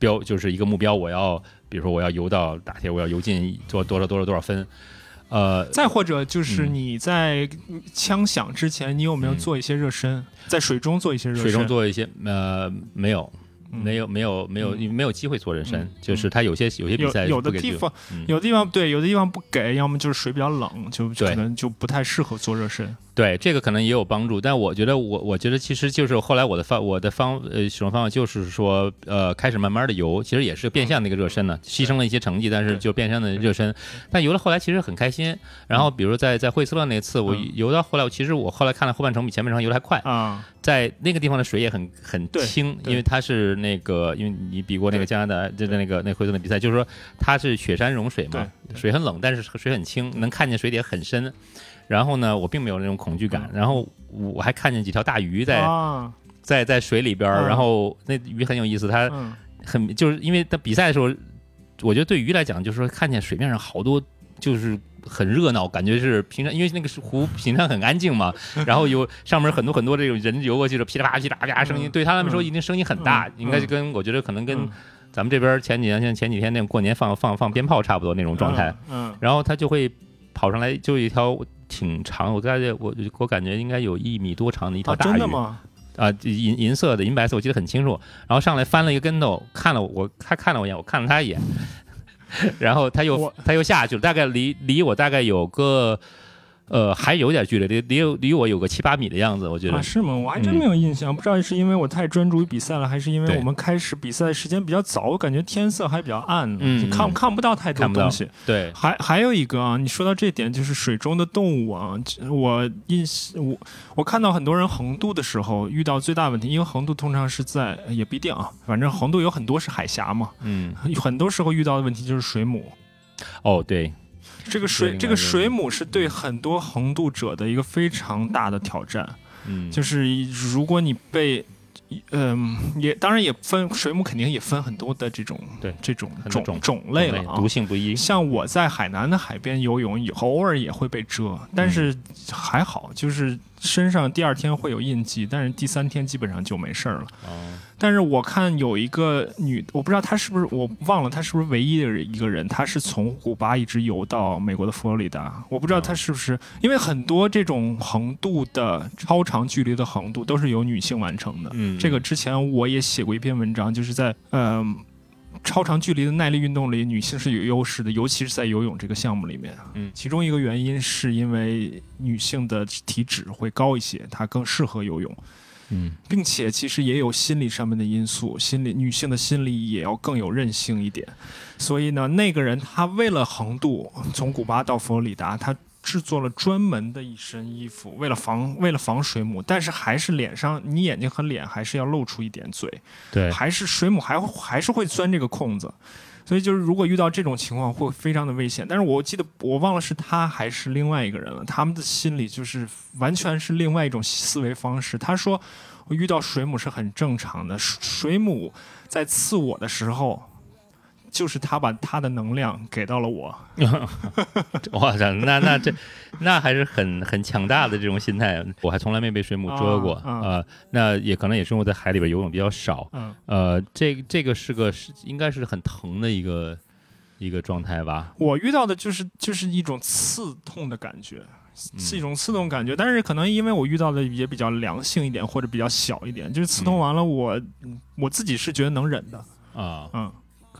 标，就是一个目标，我要比如说我要游到大铁，我要游进多多少多少多少分。呃，再或者就是你在枪响之前，你有没有做一些热身，在水中做一些热身？水中做一些呃没有，没有没有没有没有机会做热身，就是他有些有些比赛有的地方有的地方对有的地方不给，要么就是水比较冷，就可能就不太适合做热身。对，这个可能也有帮助，但我觉得我我觉得其实就是后来我的方我的方呃使用方法就是说呃开始慢慢的游，其实也是变相的一个热身呢，牺牲了一些成绩，但是就变相的热身。但游了后来其实很开心。然后比如在在惠斯勒那次，我游到后来，其实我后来看了后半程比前半程游的还快啊。在那个地方的水也很很清，因为它是那个因为你比过那个加拿大就在那个那惠斯勒比赛，就是说它是雪山融水嘛，水很冷，但是水很清，能看见水底很深。然后呢，我并没有那种恐惧感。然后我还看见几条大鱼在在在水里边然后那鱼很有意思，它很就是因为它比赛的时候，我觉得对鱼来讲，就是说看见水面上好多就是很热闹，感觉是平常因为那个湖平常很安静嘛，然后有上面很多很多这种人游过去的噼里啪啦噼里啪啦声音，对他们说一定声音很大，应该就跟我觉得可能跟咱们这边前几年像前几天那种过年放放放鞭炮差不多那种状态。嗯，然后他就会跑上来，就一条。挺长，我感觉我我感觉应该有一米多长的一条大鱼，真的吗？啊，银银色的，银白色，我记得很清楚。然后上来翻了一个跟头，看了我，他看了我一眼，我看了他一眼，然后他又他又下去了，大概离离我大概有个。呃，还有点距离，离离离我有个七八米的样子，我觉得啊是吗？我还真没有印象，不知道是因为我太专注于比赛了，还是因为我们开始比赛的时间比较早，我感觉天色还比较暗，嗯，看看不到太多东西。对，还还有一个啊，你说到这点，就是水中的动物啊，我印我我看到很多人横渡的时候遇到最大问题，因为横渡通常是在也不一定啊，反正横渡有很多是海峡嘛，嗯，很多时候遇到的问题就是水母。哦，对。这个水，这个水母是对很多横渡者的一个非常大的挑战。嗯，就是如果你被，嗯，也当然也分水母，肯定也分很多的这种对这种种种类了啊，毒性不一。像我在海南的海边游泳，偶尔也会被蛰，但是还好，就是身上第二天会有印记，但是第三天基本上就没事儿了。哦。但是我看有一个女，我不知道她是不是，我忘了她是不是唯一的一个人，她是从古巴一直游到美国的佛罗里达。我不知道她是不是，因为很多这种横渡的超长距离的横渡都是由女性完成的。嗯，这个之前我也写过一篇文章，就是在呃超长距离的耐力运动里，女性是有优势的，尤其是在游泳这个项目里面。嗯，其中一个原因是因为女性的体脂会高一些，她更适合游泳。嗯，并且其实也有心理上面的因素，心理女性的心理也要更有韧性一点。所以呢，那个人他为了横渡从古巴到佛罗里达，他制作了专门的一身衣服，为了防为了防水母，但是还是脸上你眼睛和脸还是要露出一点嘴，对，还是水母还还是会钻这个空子。所以就是如果遇到这种情况会非常的危险。但是我记得我忘了是他还是另外一个人了，他们的心理就是完全是另外一种思维方式。他说，我遇到水母是很正常的，水母在刺我的时候。就是他把他的能量给到了我，我操，那那这那还是很很强大的这种心态。我还从来没被水母蛰过啊，那也可能也是我在海里边游泳比较少。呃，这这个是个是应该是很疼的一个一个状态吧。我遇到的就是就是一种刺痛的感觉，是一种刺痛感觉，但是可能因为我遇到的也比较良性一点或者比较小一点，就是刺痛完了我我自己是觉得能忍的啊，嗯。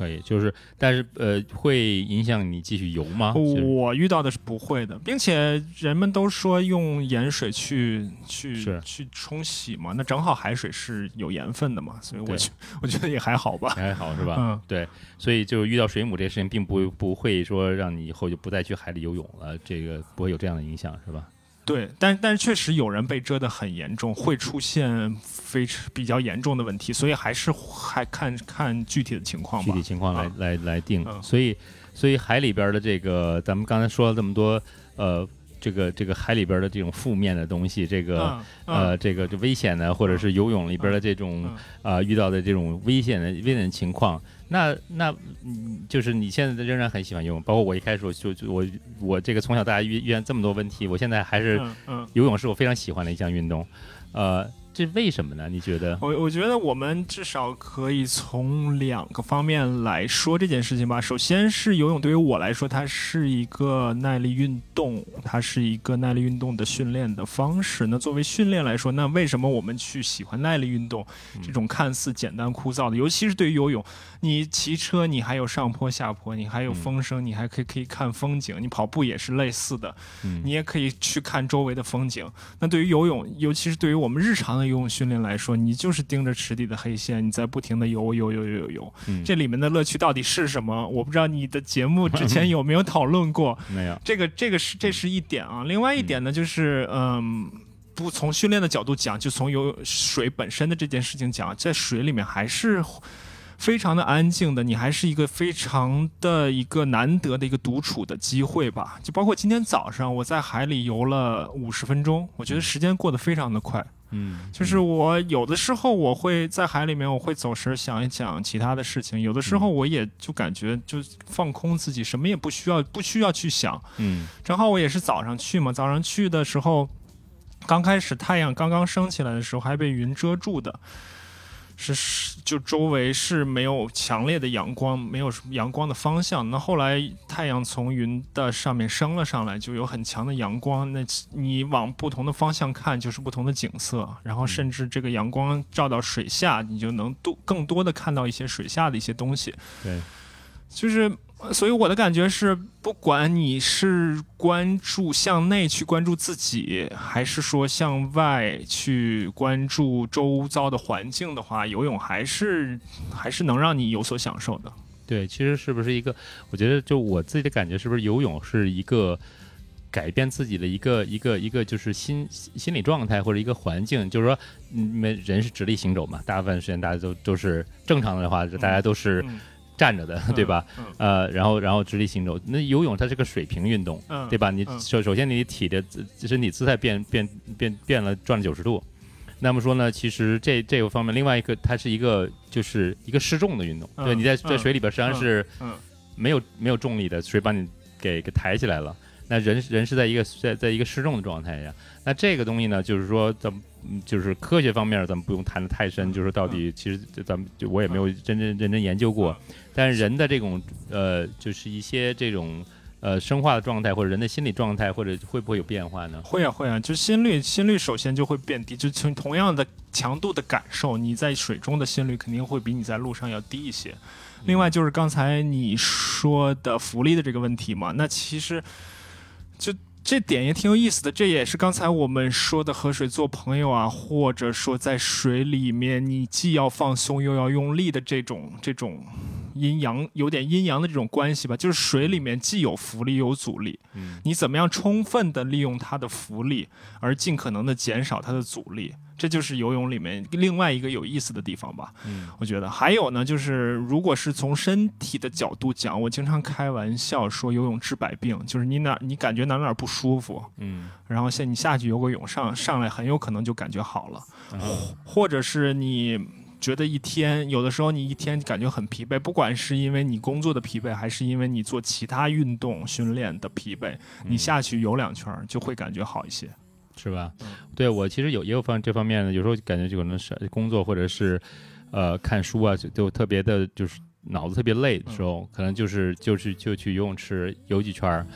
可以，就是，但是呃，会影响你继续游吗？我遇到的是不会的，并且人们都说用盐水去去去冲洗嘛，那正好海水是有盐分的嘛，所以我觉我觉得也还好吧，还好是吧？嗯，对，所以就遇到水母这事情，并不不会说让你以后就不再去海里游泳了，这个不会有这样的影响，是吧？对，但但是确实有人被蛰得很严重，会出现非常比较严重的问题，所以还是还看看具体的情况，具体情况来来来定。所以所以海里边的这个，咱们刚才说了这么多，呃，这个这个海里边的这种负面的东西，这个呃这个就危险的，或者是游泳里边的这种啊遇到的这种危险的危险情况。那那嗯，就是你现在仍然很喜欢游泳，包括我一开始就就我我这个从小到大遇遇见这么多问题，我现在还是游泳是我非常喜欢的一项运动，呃，这为什么呢？你觉得？我我觉得我们至少可以从两个方面来说这件事情吧。首先是游泳对于我来说，它是一个耐力运动，它是一个耐力运动的训练的方式。那作为训练来说，那为什么我们去喜欢耐力运动这种看似简单枯燥的？尤其是对于游泳，你骑车你还有上坡下坡，你还有风声，你还可以可以看风景。你跑步也是类似的，你也可以去看周围的风景。那对于游泳，尤其是对于我们日常的游泳训练来说，你就是盯着池底的黑线，你在不停的游游游游游游。这里面的乐趣到底是什么？我不知道你的节目之前有没有讨论过。没有。这个这个是这是一点啊。另外一点呢，就是嗯，不从训练的角度讲，就从游水本身的这件事情讲，在水里面还是。非常的安静的，你还是一个非常的一个难得的一个独处的机会吧。就包括今天早上我在海里游了五十分钟，我觉得时间过得非常的快。嗯，就是我有的时候我会在海里面，我会走神想一想其他的事情；有的时候我也就感觉就放空自己，什么也不需要，不需要去想。嗯，正好我也是早上去嘛，早上去的时候，刚开始太阳刚刚升起来的时候还被云遮住的。是，就周围是没有强烈的阳光，没有阳光的方向。那后来太阳从云的上面升了上来，就有很强的阳光。那你往不同的方向看，就是不同的景色。然后甚至这个阳光照到水下，你就能多更多的看到一些水下的一些东西。对，就是。所以我的感觉是，不管你是关注向内去关注自己，还是说向外去关注周遭的环境的话，游泳还是还是能让你有所享受的。对，其实是不是一个？我觉得就我自己的感觉，是不是游泳是一个改变自己的一个一个一个就是心心理状态或者一个环境？就是说，你们人是直立行走嘛，大部分时间大家都都是正常的话，大家都是。站着的，对吧？呃，然后然后直立行走。那游泳它是个水平运动，对吧？你首首先你体的身体姿态变变变变了，转了九十度。那么说呢，其实这这个方面，另外一个它是一个就是一个失重的运动。对，你在在水里边实际上是没有没有重力的，水把你给给抬起来了。那人人是在一个在在一个失重的状态下。那这个东西呢，就是说咱们就是科学方面，咱们不用谈的太深。就是到底，其实咱们就我也没有真正认真研究过。但是人的这种呃，就是一些这种呃生化的状态，或者人的心理状态，或者会不会有变化呢？会啊，会啊。就心率，心率首先就会变低。就从同样的强度的感受，你在水中的心率肯定会比你在路上要低一些。另外就是刚才你说的浮力的这个问题嘛，那其实就。这点也挺有意思的，这也是刚才我们说的和水做朋友啊，或者说在水里面你既要放松又要用力的这种这种阴阳有点阴阳的这种关系吧，就是水里面既有浮力又有阻力，嗯，你怎么样充分的利用它的浮力，而尽可能的减少它的阻力。这就是游泳里面另外一个有意思的地方吧。嗯，我觉得还有呢，就是如果是从身体的角度讲，我经常开玩笑说游泳治百病，就是你哪你感觉哪哪不舒服，嗯，然后现你下去游个泳上上来很有可能就感觉好了，或者是你觉得一天有的时候你一天感觉很疲惫，不管是因为你工作的疲惫，还是因为你做其他运动训练的疲惫，你下去游两圈就会感觉好一些。是吧？对我其实有也有方这方面的，有时候感觉就可能是工作或者是，呃，看书啊，就就特别的，就是脑子特别累的时候，可能就是就是就去游泳池游几圈儿，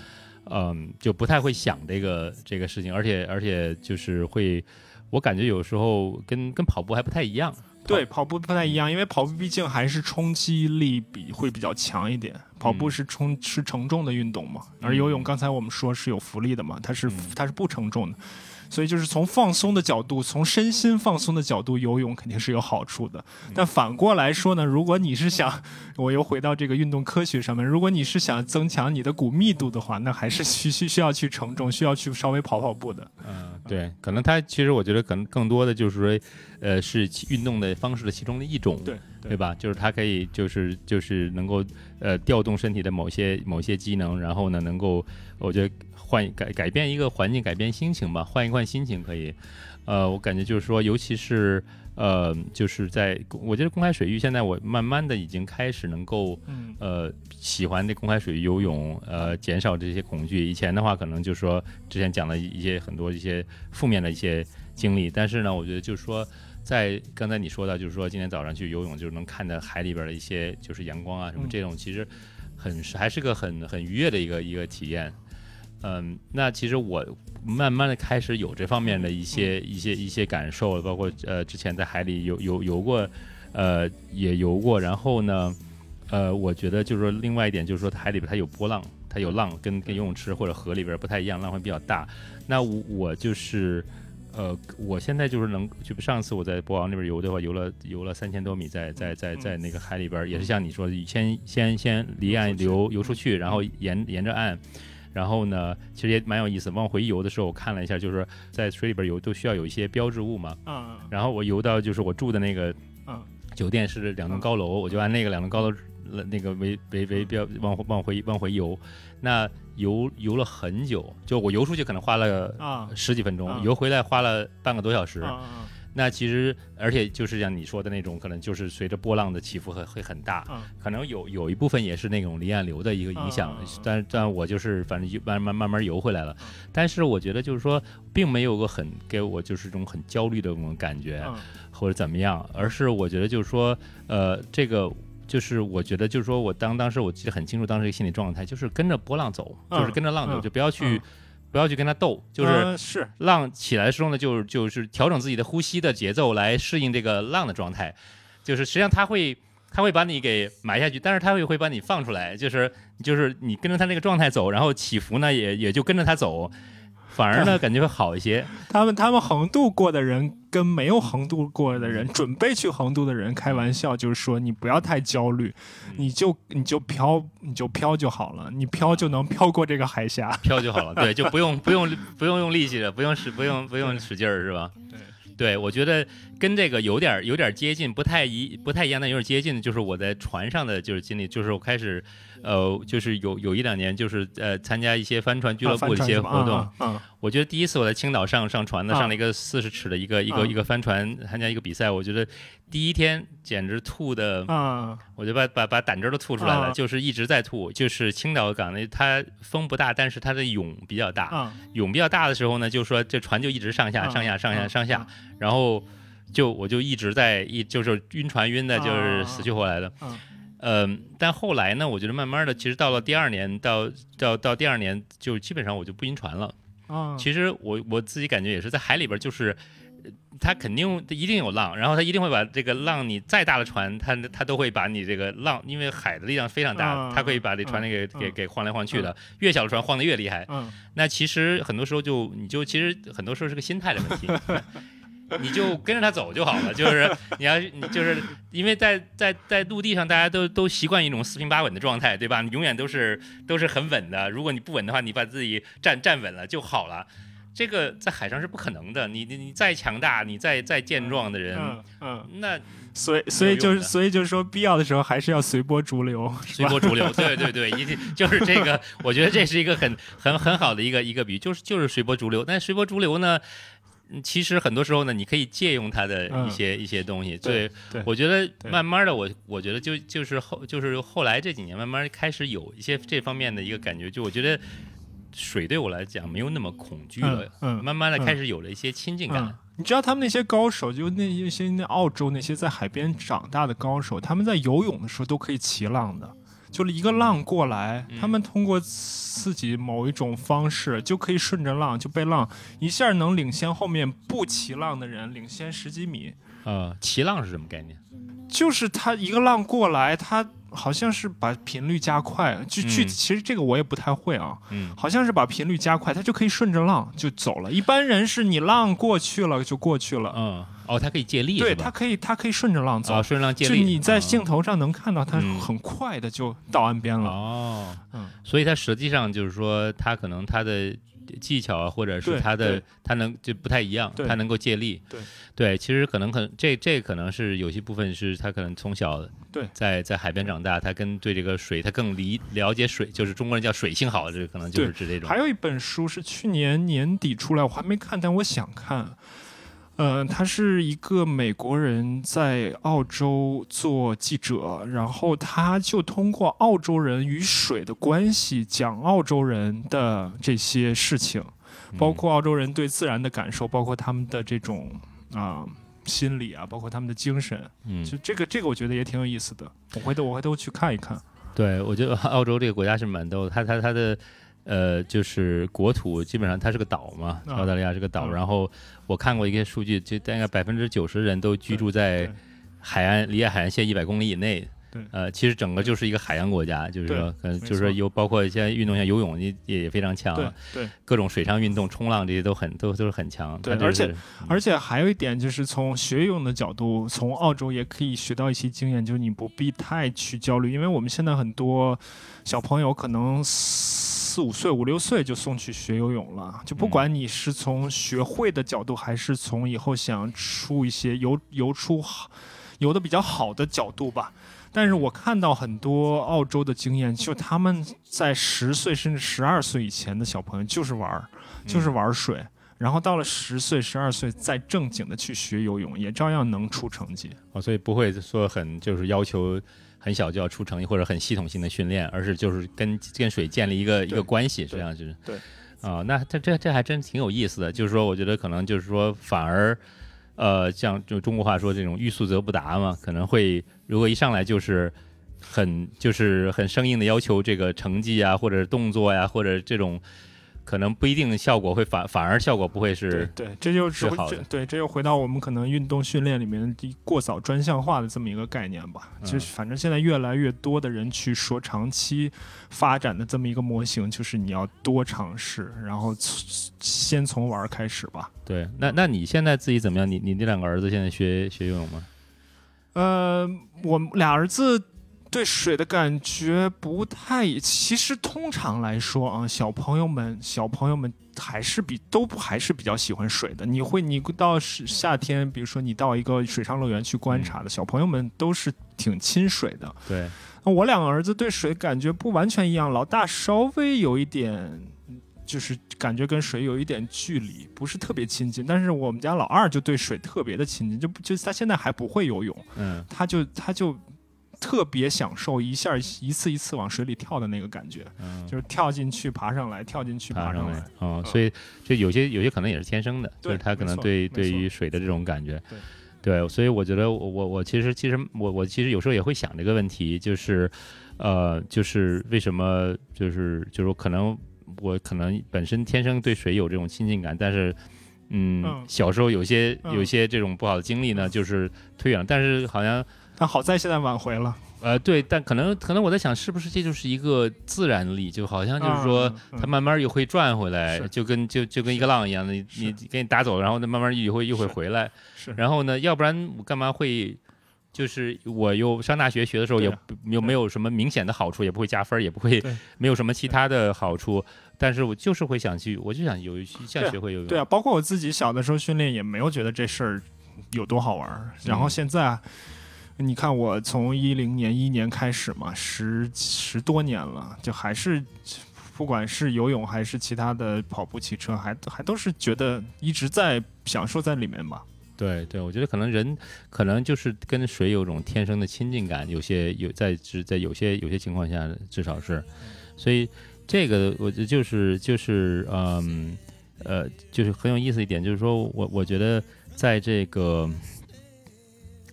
嗯，就不太会想这个这个事情，而且而且就是会，我感觉有时候跟跟跑步还不太一样。对，跑步不太一样，因为跑步毕竟还是冲击力比会比较强一点，跑步是冲是承重的运动嘛，而游泳刚才我们说是有浮力的嘛，它是它是不承重的。所以就是从放松的角度，从身心放松的角度，游泳肯定是有好处的。但反过来说呢，如果你是想，我又回到这个运动科学上面，如果你是想增强你的骨密度的话，那还是需需需要去承重，需要去稍微跑跑步的。嗯，对，可能它其实我觉得可能更多的就是说，呃，是运动的方式的其中的一种，对对吧？就是它可以就是就是能够呃调动身体的某些某些机能，然后呢能够，我觉得。换改改变一个环境，改变心情吧，换一换心情可以。呃，我感觉就是说，尤其是呃，就是在我觉得公开水域，现在我慢慢的已经开始能够呃喜欢那公开水域游泳，呃，减少这些恐惧。以前的话，可能就是说之前讲了一些很多一些负面的一些经历。但是呢，我觉得就是说，在刚才你说到，就是说今天早上去游泳，就是能看到海里边的一些就是阳光啊什么这种，其实很还是个很很愉悦的一个一个体验。嗯，那其实我慢慢的开始有这方面的一些一些一些感受，包括呃之前在海里游游游过，呃也游过，然后呢，呃我觉得就是说另外一点就是说海里边它有波浪，它有浪，跟跟游泳池或者河里边不太一样，浪会比较大。那我我就是呃我现在就是能就上次我在博鳌那边游的话，游了游了三千多米，在在在在那个海里边，也是像你说的先先先离岸游游出去，然后沿沿着岸。然后呢，其实也蛮有意思。往回游的时候，我看了一下，就是在水里边游都需要有一些标志物嘛。嗯。然后我游到就是我住的那个酒店是两栋高楼，我就按那个两栋高楼那个为为为标往往回往回游。那游游了很久，就我游出去可能花了十几分钟，游回来花了半个多小时。那其实，而且就是像你说的那种，可能就是随着波浪的起伏会会很大，可能有有一部分也是那种离岸流的一个影响，但但我就是反正慢慢慢慢游回来了。但是我觉得就是说，并没有个很给我就是这种很焦虑的那种感觉，或者怎么样，而是我觉得就是说，呃，这个就是我觉得就是说我当当时我记得很清楚，当时一个心理状态就是跟着波浪走，就是跟着浪走，就不要去。不要去跟他斗，就是是。浪起来的时候呢，就是就是调整自己的呼吸的节奏来适应这个浪的状态，就是实际上他会他会把你给埋下去，但是他会会把你放出来，就是就是你跟着他那个状态走，然后起伏呢也也就跟着他走。反而呢，感觉会好一些。他们他们横渡过的人跟没有横渡过的人，准备去横渡的人开玩笑，就是说你不要太焦虑，你就你就飘你就飘就好了，你飘就能飘过这个海峡，飘就好了。对，就不用 不用不用用力气了，不用使不用不用使劲儿，是吧？对，对我觉得跟这个有点有点接近，不太一不太一样，但有点接近的就是我在船上的就是经历，就是我开始。呃，就是有有一两年，就是呃，参加一些帆船俱乐部的一些活动。嗯，我觉得第一次我在青岛上上船呢，上了一个四十尺的一个一个一个帆船，参加一个比赛。我觉得第一天简直吐的，啊，我就把把把胆汁都吐出来了，就是一直在吐。就是青岛港那它风不大，但是它的涌比较大。涌比较大的时候呢，就说这船就一直上下上下上下上下，然后就我就一直在一就是晕船晕的，就是死去活来的。嗯，但后来呢？我觉得慢慢的，其实到了第二年，到到到第二年，就基本上我就不晕船了。啊，其实我我自己感觉也是在海里边，就是它肯定一定有浪，然后它一定会把这个浪，你再大的船，它它都会把你这个浪，因为海的力量非常大，它可以把这船给给给晃来晃去的，越小的船晃得越厉害。嗯，那其实很多时候就你就其实很多时候是个心态的问题。你就跟着他走就好了，就是你要你就是因为在在在陆地上，大家都都习惯一种四平八稳的状态，对吧？你永远都是都是很稳的。如果你不稳的话，你把自己站站稳了就好了。这个在海上是不可能的。你你你再强大，你再再健壮的人，嗯，那所以所以就是所以就是说，必要的时候还是要随波逐流，随波逐流。对 对对，一定就是这个。我觉得这是一个很很很好的一个一个比喻，就是就是随波逐流。但随波逐流呢？其实很多时候呢，你可以借用它的一些一些东西。对，我觉得慢慢的，我我觉得就就是后就是后来这几年，慢慢开始有一些这方面的一个感觉。就我觉得水对我来讲没有那么恐惧了，慢慢的开始有了一些亲近感。你知道他们那些高手，就那一些那澳洲那些在海边长大的高手，他们在游泳的时候都可以骑浪的。就是一个浪过来，他们通过自己某一种方式就可以顺着浪就被浪一下能领先后面不骑浪的人领先十几米。呃，骑浪是什么概念？就是他一个浪过来，他好像是把频率加快，就具其实这个我也不太会啊。嗯，好像是把频率加快，他就可以顺着浪就走了。一般人是你浪过去了就过去了。嗯。哦，它可以借力，对，它可以，它可以顺着浪走，顺着浪借力。就你在镜头上能看到，它很快的就到岸边了。哦，嗯，所以它实际上就是说，它可能它的技巧啊，或者是它的，它能就不太一样，它能够借力。对，对，其实可能可能这这可能是有些部分是他可能从小对在在海边长大，他跟对这个水，他更理了解水，就是中国人叫水性好，这个可能就是指这种。还有一本书是去年年底出来，我还没看，但我想看。呃，他是一个美国人，在澳洲做记者，然后他就通过澳洲人与水的关系讲澳洲人的这些事情。包括澳洲人对自然的感受，包括他们的这种啊心理啊，包括他们的精神，嗯，就这个这个我觉得也挺有意思的。我回头我回头去看一看。对，我觉得澳洲这个国家是蛮逗的，它它它的呃就是国土基本上它是个岛嘛，澳大利亚是个岛，然后我看过一些数据，就大概百分之九十人都居住在海岸离海岸线一百公里以内。呃，其实整个就是一个海洋国家，就是说，嗯，就是说有包括一些运动，像游泳也也非常强，对，各种水上运动、冲浪这些都很都都是很强。对，而且而且还有一点就是从学游泳的角度，从澳洲也可以学到一些经验，就是你不必太去焦虑，因为我们现在很多小朋友可能四五岁、五六岁就送去学游泳了，就不管你是从学会的角度，还是从以后想出一些游游出好游的比较好的角度吧。但是我看到很多澳洲的经验，就他们在十岁甚至十二岁以前的小朋友就是玩儿，就是玩水，然后到了十岁、十二岁再正经的去学游泳，也照样能出成绩。哦，所以不会说很就是要求很小就要出成绩，或者很系统性的训练，而是就是跟跟水建立一个一个关系，这样就是对。啊，那这这这还真挺有意思的，就是说，我觉得可能就是说反而。呃，像就中国话说这种欲速则不达嘛，可能会如果一上来就是很就是很生硬的要求这个成绩啊，或者动作呀，或者这种。可能不一定效果会反反而效果不会是对，这就是。对，这又回到我们可能运动训练里面过早专项化的这么一个概念吧。就是反正现在越来越多的人去说长期发展的这么一个模型，就是你要多尝试，然后先从玩开始吧。对，那那你现在自己怎么样？你你那两个儿子现在学学游泳吗？呃，我们俩儿子。对水的感觉不太，其实通常来说啊，小朋友们小朋友们还是比都还是比较喜欢水的。你会你到是夏天，比如说你到一个水上乐园去观察的小朋友们都是挺亲水的。对，那我两个儿子对水感觉不完全一样，老大稍微有一点，就是感觉跟水有一点距离，不是特别亲近。但是我们家老二就对水特别的亲近，就就他现在还不会游泳，嗯，他就他就。特别享受一下一次一次往水里跳的那个感觉，就是跳进去爬上来，跳进去爬上来。哦，所以就有些有些可能也是天生的，就是他可能对对于水的这种感觉。对，所以我觉得我我我其实其实我我其实有时候也会想这个问题，就是呃，就是为什么就是就是可能我可能本身天生对水有这种亲近感，但是嗯，小时候有些有些这种不好的经历呢，就是推远，但是好像。但好在现在挽回了，呃，对，但可能可能我在想，是不是这就是一个自然力，就好像就是说，它慢慢又会转回来，就跟就就跟一个浪一样的，你你给你打走，然后它慢慢又会又会回来，是，然后呢，要不然我干嘛会，就是我又上大学学的时候也又没有什么明显的好处，也不会加分，也不会没有什么其他的好处，但是我就是会想去，我就想有想学会游泳，对啊，包括我自己小的时候训练也没有觉得这事儿有多好玩，然后现在。你看，我从一零年一年开始嘛，十十多年了，就还是，不管是游泳还是其他的跑步、骑车，还还都是觉得一直在享受在里面吧。对对，我觉得可能人可能就是跟水有种天生的亲近感，有些有在在有些有些情况下至少是，所以这个我觉得就是就是嗯呃就是很有意思一点，就是说我我觉得在这个。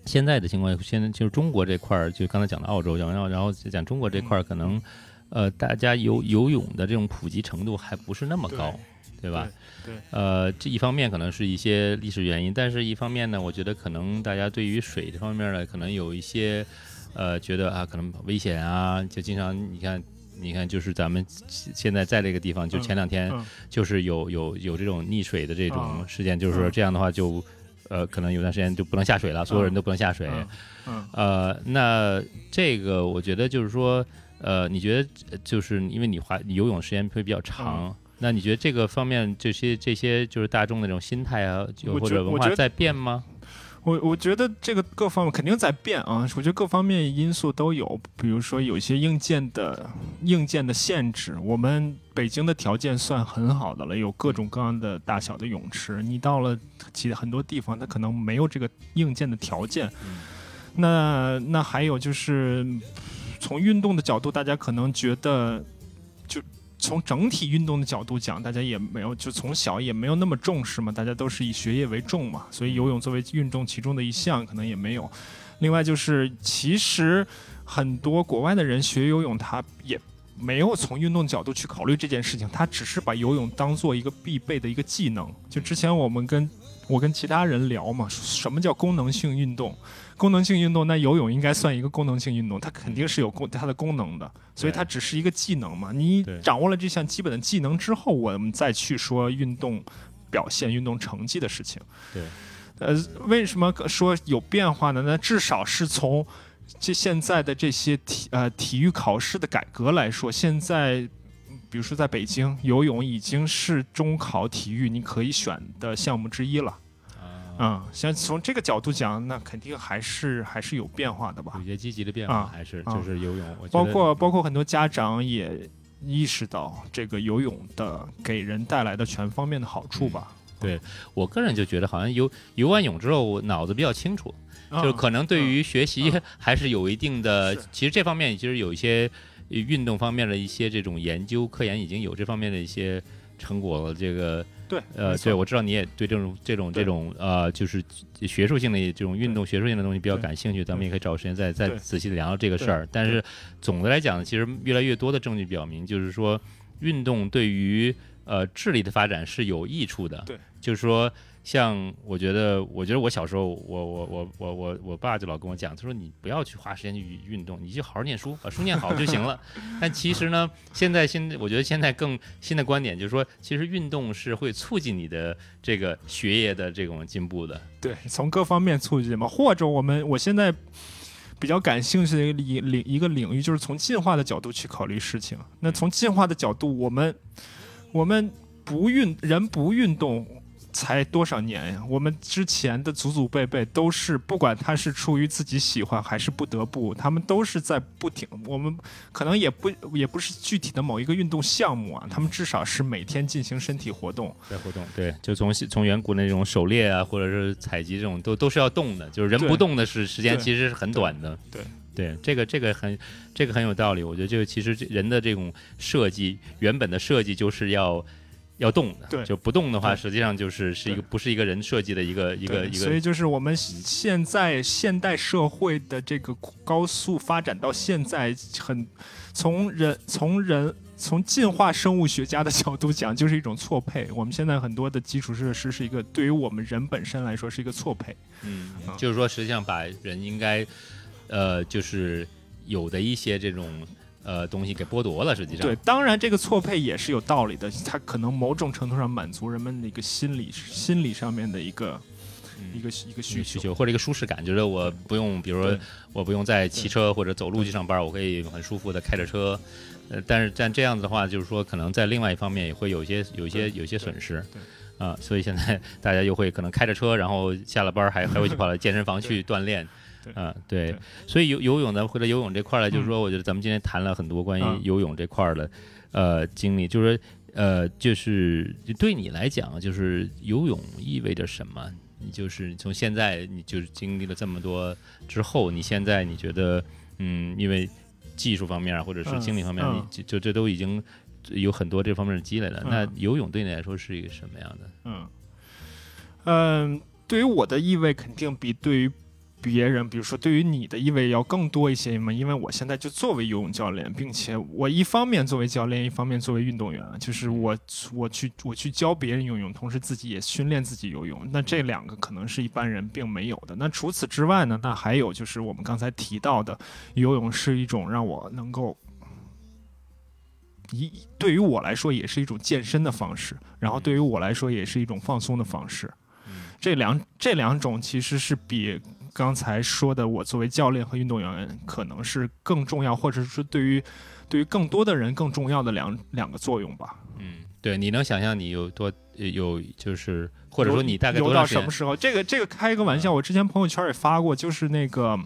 现在的情况，现在就是中国这块儿，就刚才讲的澳洲，然后然后讲中国这块儿，可能，呃，大家游游泳的这种普及程度还不是那么高，对吧？对。呃，这一方面可能是一些历史原因，但是一方面呢，我觉得可能大家对于水这方面呢，可能有一些，呃，觉得啊，可能危险啊，就经常你看，你看，就是咱们现在在这个地方，就前两天就是有有有这种溺水的这种事件，就是说这样的话就。呃，可能有段时间就不能下水了，所有人都不能下水。嗯，呃，那这个我觉得就是说，呃，你觉得就是因为你滑你游泳时间会比较长，那你觉得这个方面这些这些就是大众的这种心态啊，或者文化在变吗？我我觉得这个各方面肯定在变啊，我觉得各方面因素都有，比如说有一些硬件的硬件的限制，我们北京的条件算很好的了，有各种各样的大小的泳池，你到了其很多地方，它可能没有这个硬件的条件。那那还有就是从运动的角度，大家可能觉得就。从整体运动的角度讲，大家也没有就从小也没有那么重视嘛，大家都是以学业为重嘛，所以游泳作为运动其中的一项，可能也没有。另外就是，其实很多国外的人学游泳，他也没有从运动角度去考虑这件事情，他只是把游泳当做一个必备的一个技能。就之前我们跟我跟其他人聊嘛，什么叫功能性运动？功能性运动，那游泳应该算一个功能性运动，它肯定是有功它的功能的，所以它只是一个技能嘛。你掌握了这项基本的技能之后，我们再去说运动表现、运动成绩的事情。对。呃，为什么说有变化呢？那至少是从这现在的这些体呃体育考试的改革来说，现在比如说在北京，游泳已经是中考体育你可以选的项目之一了。嗯，像从这个角度讲，那肯定还是还是有变化的吧？有些积极的变化，还是就是游泳。包括包括很多家长也意识到这个游泳的给人带来的全方面的好处吧。对我个人就觉得，好像游游完泳之后，我脑子比较清楚，就可能对于学习还是有一定的。其实这方面其实有一些运动方面的一些这种研究科研已经有这方面的一些成果了。这个对，呃，对我知道你也对这种这种这种呃，就是学术性的这种运动学术性的东西比较感兴趣，咱们也可以找时间再再仔细的聊聊这个事儿。但是总的来讲，其实越来越多的证据表明，就是说运动对于呃智力的发展是有益处的。对。就是说，像我觉得，我觉得我小时候，我我我我我我爸就老跟我讲，他说你不要去花时间去运动，你就好好念书，把书念好就行了。但其实呢，现在现我觉得现在更新的观点就是说，其实运动是会促进你的这个学业的这种进步的。对，从各方面促进嘛。或者我们我现在比较感兴趣的一个领领一个领域，就是从进化的角度去考虑事情。那从进化的角度，我们我们不运人不运动。才多少年呀？我们之前的祖祖辈辈都是，不管他是出于自己喜欢还是不得不，他们都是在不停。我们可能也不也不是具体的某一个运动项目啊，他们至少是每天进行身体活动。在活动，对，就从从远古那种狩猎啊，或者是采集这种，都都是要动的。就是人不动的是时间其实是很短的。对对，这个这个很这个很有道理。我觉得就其实人的这种设计，原本的设计就是要。要动的，对，就不动的话，实际上就是是一个不是一个人设计的一个一个一个。所以就是我们现在现代社会的这个高速发展到现在，很从人从人从进化生物学家的角度讲，就是一种错配。我们现在很多的基础设施是一个对于我们人本身来说是一个错配。嗯，就是说实际上把人应该呃就是有的一些这种。呃，东西给剥夺了，实际上对，当然这个错配也是有道理的，它可能某种程度上满足人们的一个心理心理上面的一个一个一个需求，或者一个舒适感，就是我不用，比如说我不用再骑车或者走路去上班，我可以很舒服的开着车。呃，但是但这样子的话，就是说可能在另外一方面也会有一些有一些有一些损失，啊，所以现在 大家又会可能开着车，然后下了班还还会去跑到健身房去锻炼。嗯，对，所以游游泳呢，回到游泳这块儿呢，就是说，我觉得咱们今天谈了很多关于游泳这块儿的，呃，经历，就是说，呃，就是对你来讲，就是游泳意味着什么？你就是从现在，你就是经历了这么多之后，你现在你觉得，嗯，因为技术方面或者是经历方面，你就这都已经有很多这方面的积累了。那游泳对你来说是一个什么样的？嗯嗯，对于我的意味，肯定比对于。别人，比如说，对于你的意味要更多一些嘛？因为我现在就作为游泳教练，并且我一方面作为教练，一方面作为运动员，就是我我去我去教别人游泳，同时自己也训练自己游泳。那这两个可能是一般人并没有的。那除此之外呢？那还有就是我们刚才提到的，游泳是一种让我能够一对于我来说也是一种健身的方式，然后对于我来说也是一种放松的方式。这两这两种其实是比。刚才说的，我作为教练和运动员，可能是更重要，或者是对于对于更多的人更重要的两两个作用吧。嗯，对，你能想象你有多有，就是或者说你大概游到什么时候？这个这个开一个玩笑，我之前朋友圈也发过，就是那个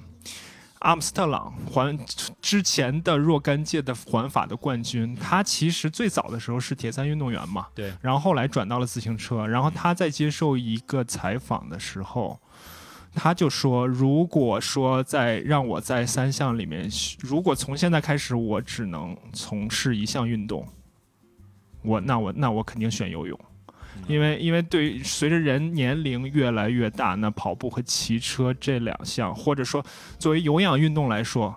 阿姆斯特朗环之前的若干届的环法的冠军，他其实最早的时候是铁三运动员嘛，对，然后后来转到了自行车，然后他在接受一个采访的时候。他就说：“如果说在让我在三项里面，如果从现在开始我只能从事一项运动，我那我那我肯定选游泳，因为因为对随着人年龄越来越大，那跑步和骑车这两项，或者说作为有氧运动来说，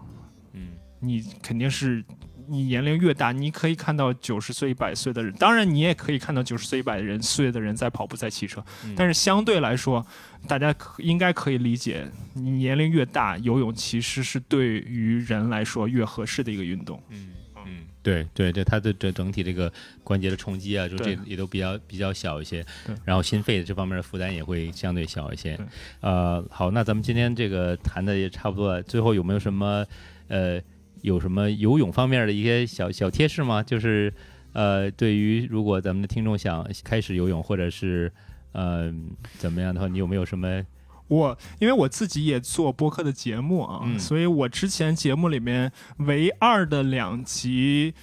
嗯，你肯定是。你年龄越大，你可以看到九十岁、一百岁的人，当然你也可以看到九十岁、一百人岁的人在跑步、在骑车。但是相对来说，大家可应该可以理解，你年龄越大，游泳其实是对于人来说越合适的一个运动。嗯嗯，对对对，它的这整体这个关节的冲击啊，就这也都比较比较小一些。然后心肺这方面的负担也会相对小一些。呃，好，那咱们今天这个谈的也差不多了，最后有没有什么呃？有什么游泳方面的一些小小贴士吗？就是，呃，对于如果咱们的听众想开始游泳，或者是，呃，怎么样的话，你有没有什么？我因为我自己也做播客的节目啊，所以我之前节目里面唯二的两集。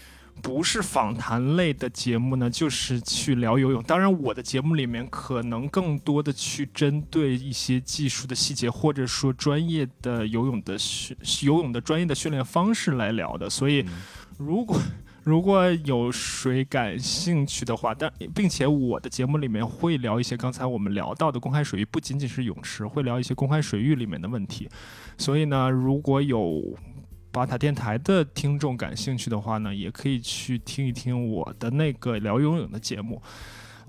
不是访谈类的节目呢，就是去聊游泳。当然，我的节目里面可能更多的去针对一些技术的细节，或者说专业的游泳的训游泳的专业的训练方式来聊的。所以，如果如果有谁感兴趣的话，但并且我的节目里面会聊一些刚才我们聊到的公开水域，不仅仅是泳池，会聊一些公开水域里面的问题。所以呢，如果有。巴塔电台的听众感兴趣的话呢，也可以去听一听我的那个聊游泳的节目。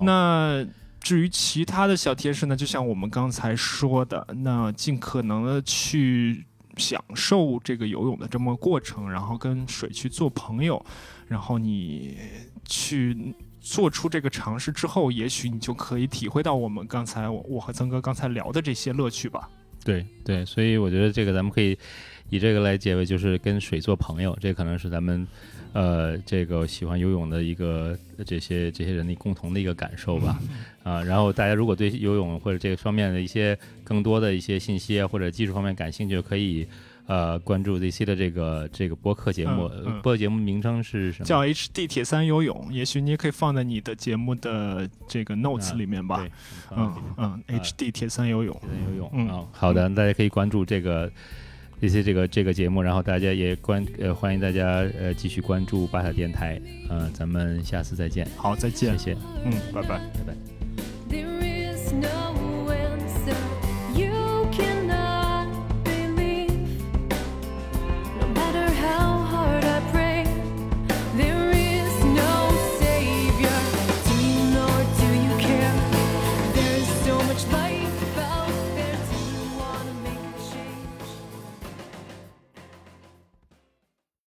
那至于其他的小贴士呢，就像我们刚才说的，那尽可能的去享受这个游泳的这么过程，然后跟水去做朋友，然后你去做出这个尝试之后，也许你就可以体会到我们刚才我和曾哥刚才聊的这些乐趣吧。对对，所以我觉得这个咱们可以。以这个来结尾，就是跟水做朋友，这可能是咱们，呃，这个喜欢游泳的一个这些这些人的共同的一个感受吧，啊，然后大家如果对游泳或者这个方面的一些更多的一些信息啊，或者技术方面感兴趣，可以呃关注 ZC 的这个这个播客节目，播节目名称是什么？叫 HD 铁三游泳，也许你也可以放在你的节目的这个 notes 里面吧。嗯嗯，HD 铁三游泳，铁三游泳，嗯，好的，大家可以关注这个。这些这个这个节目，然后大家也关呃欢迎大家呃继续关注巴塔电台，嗯，咱们下次再见。好，再见，谢谢，嗯，拜拜，拜拜。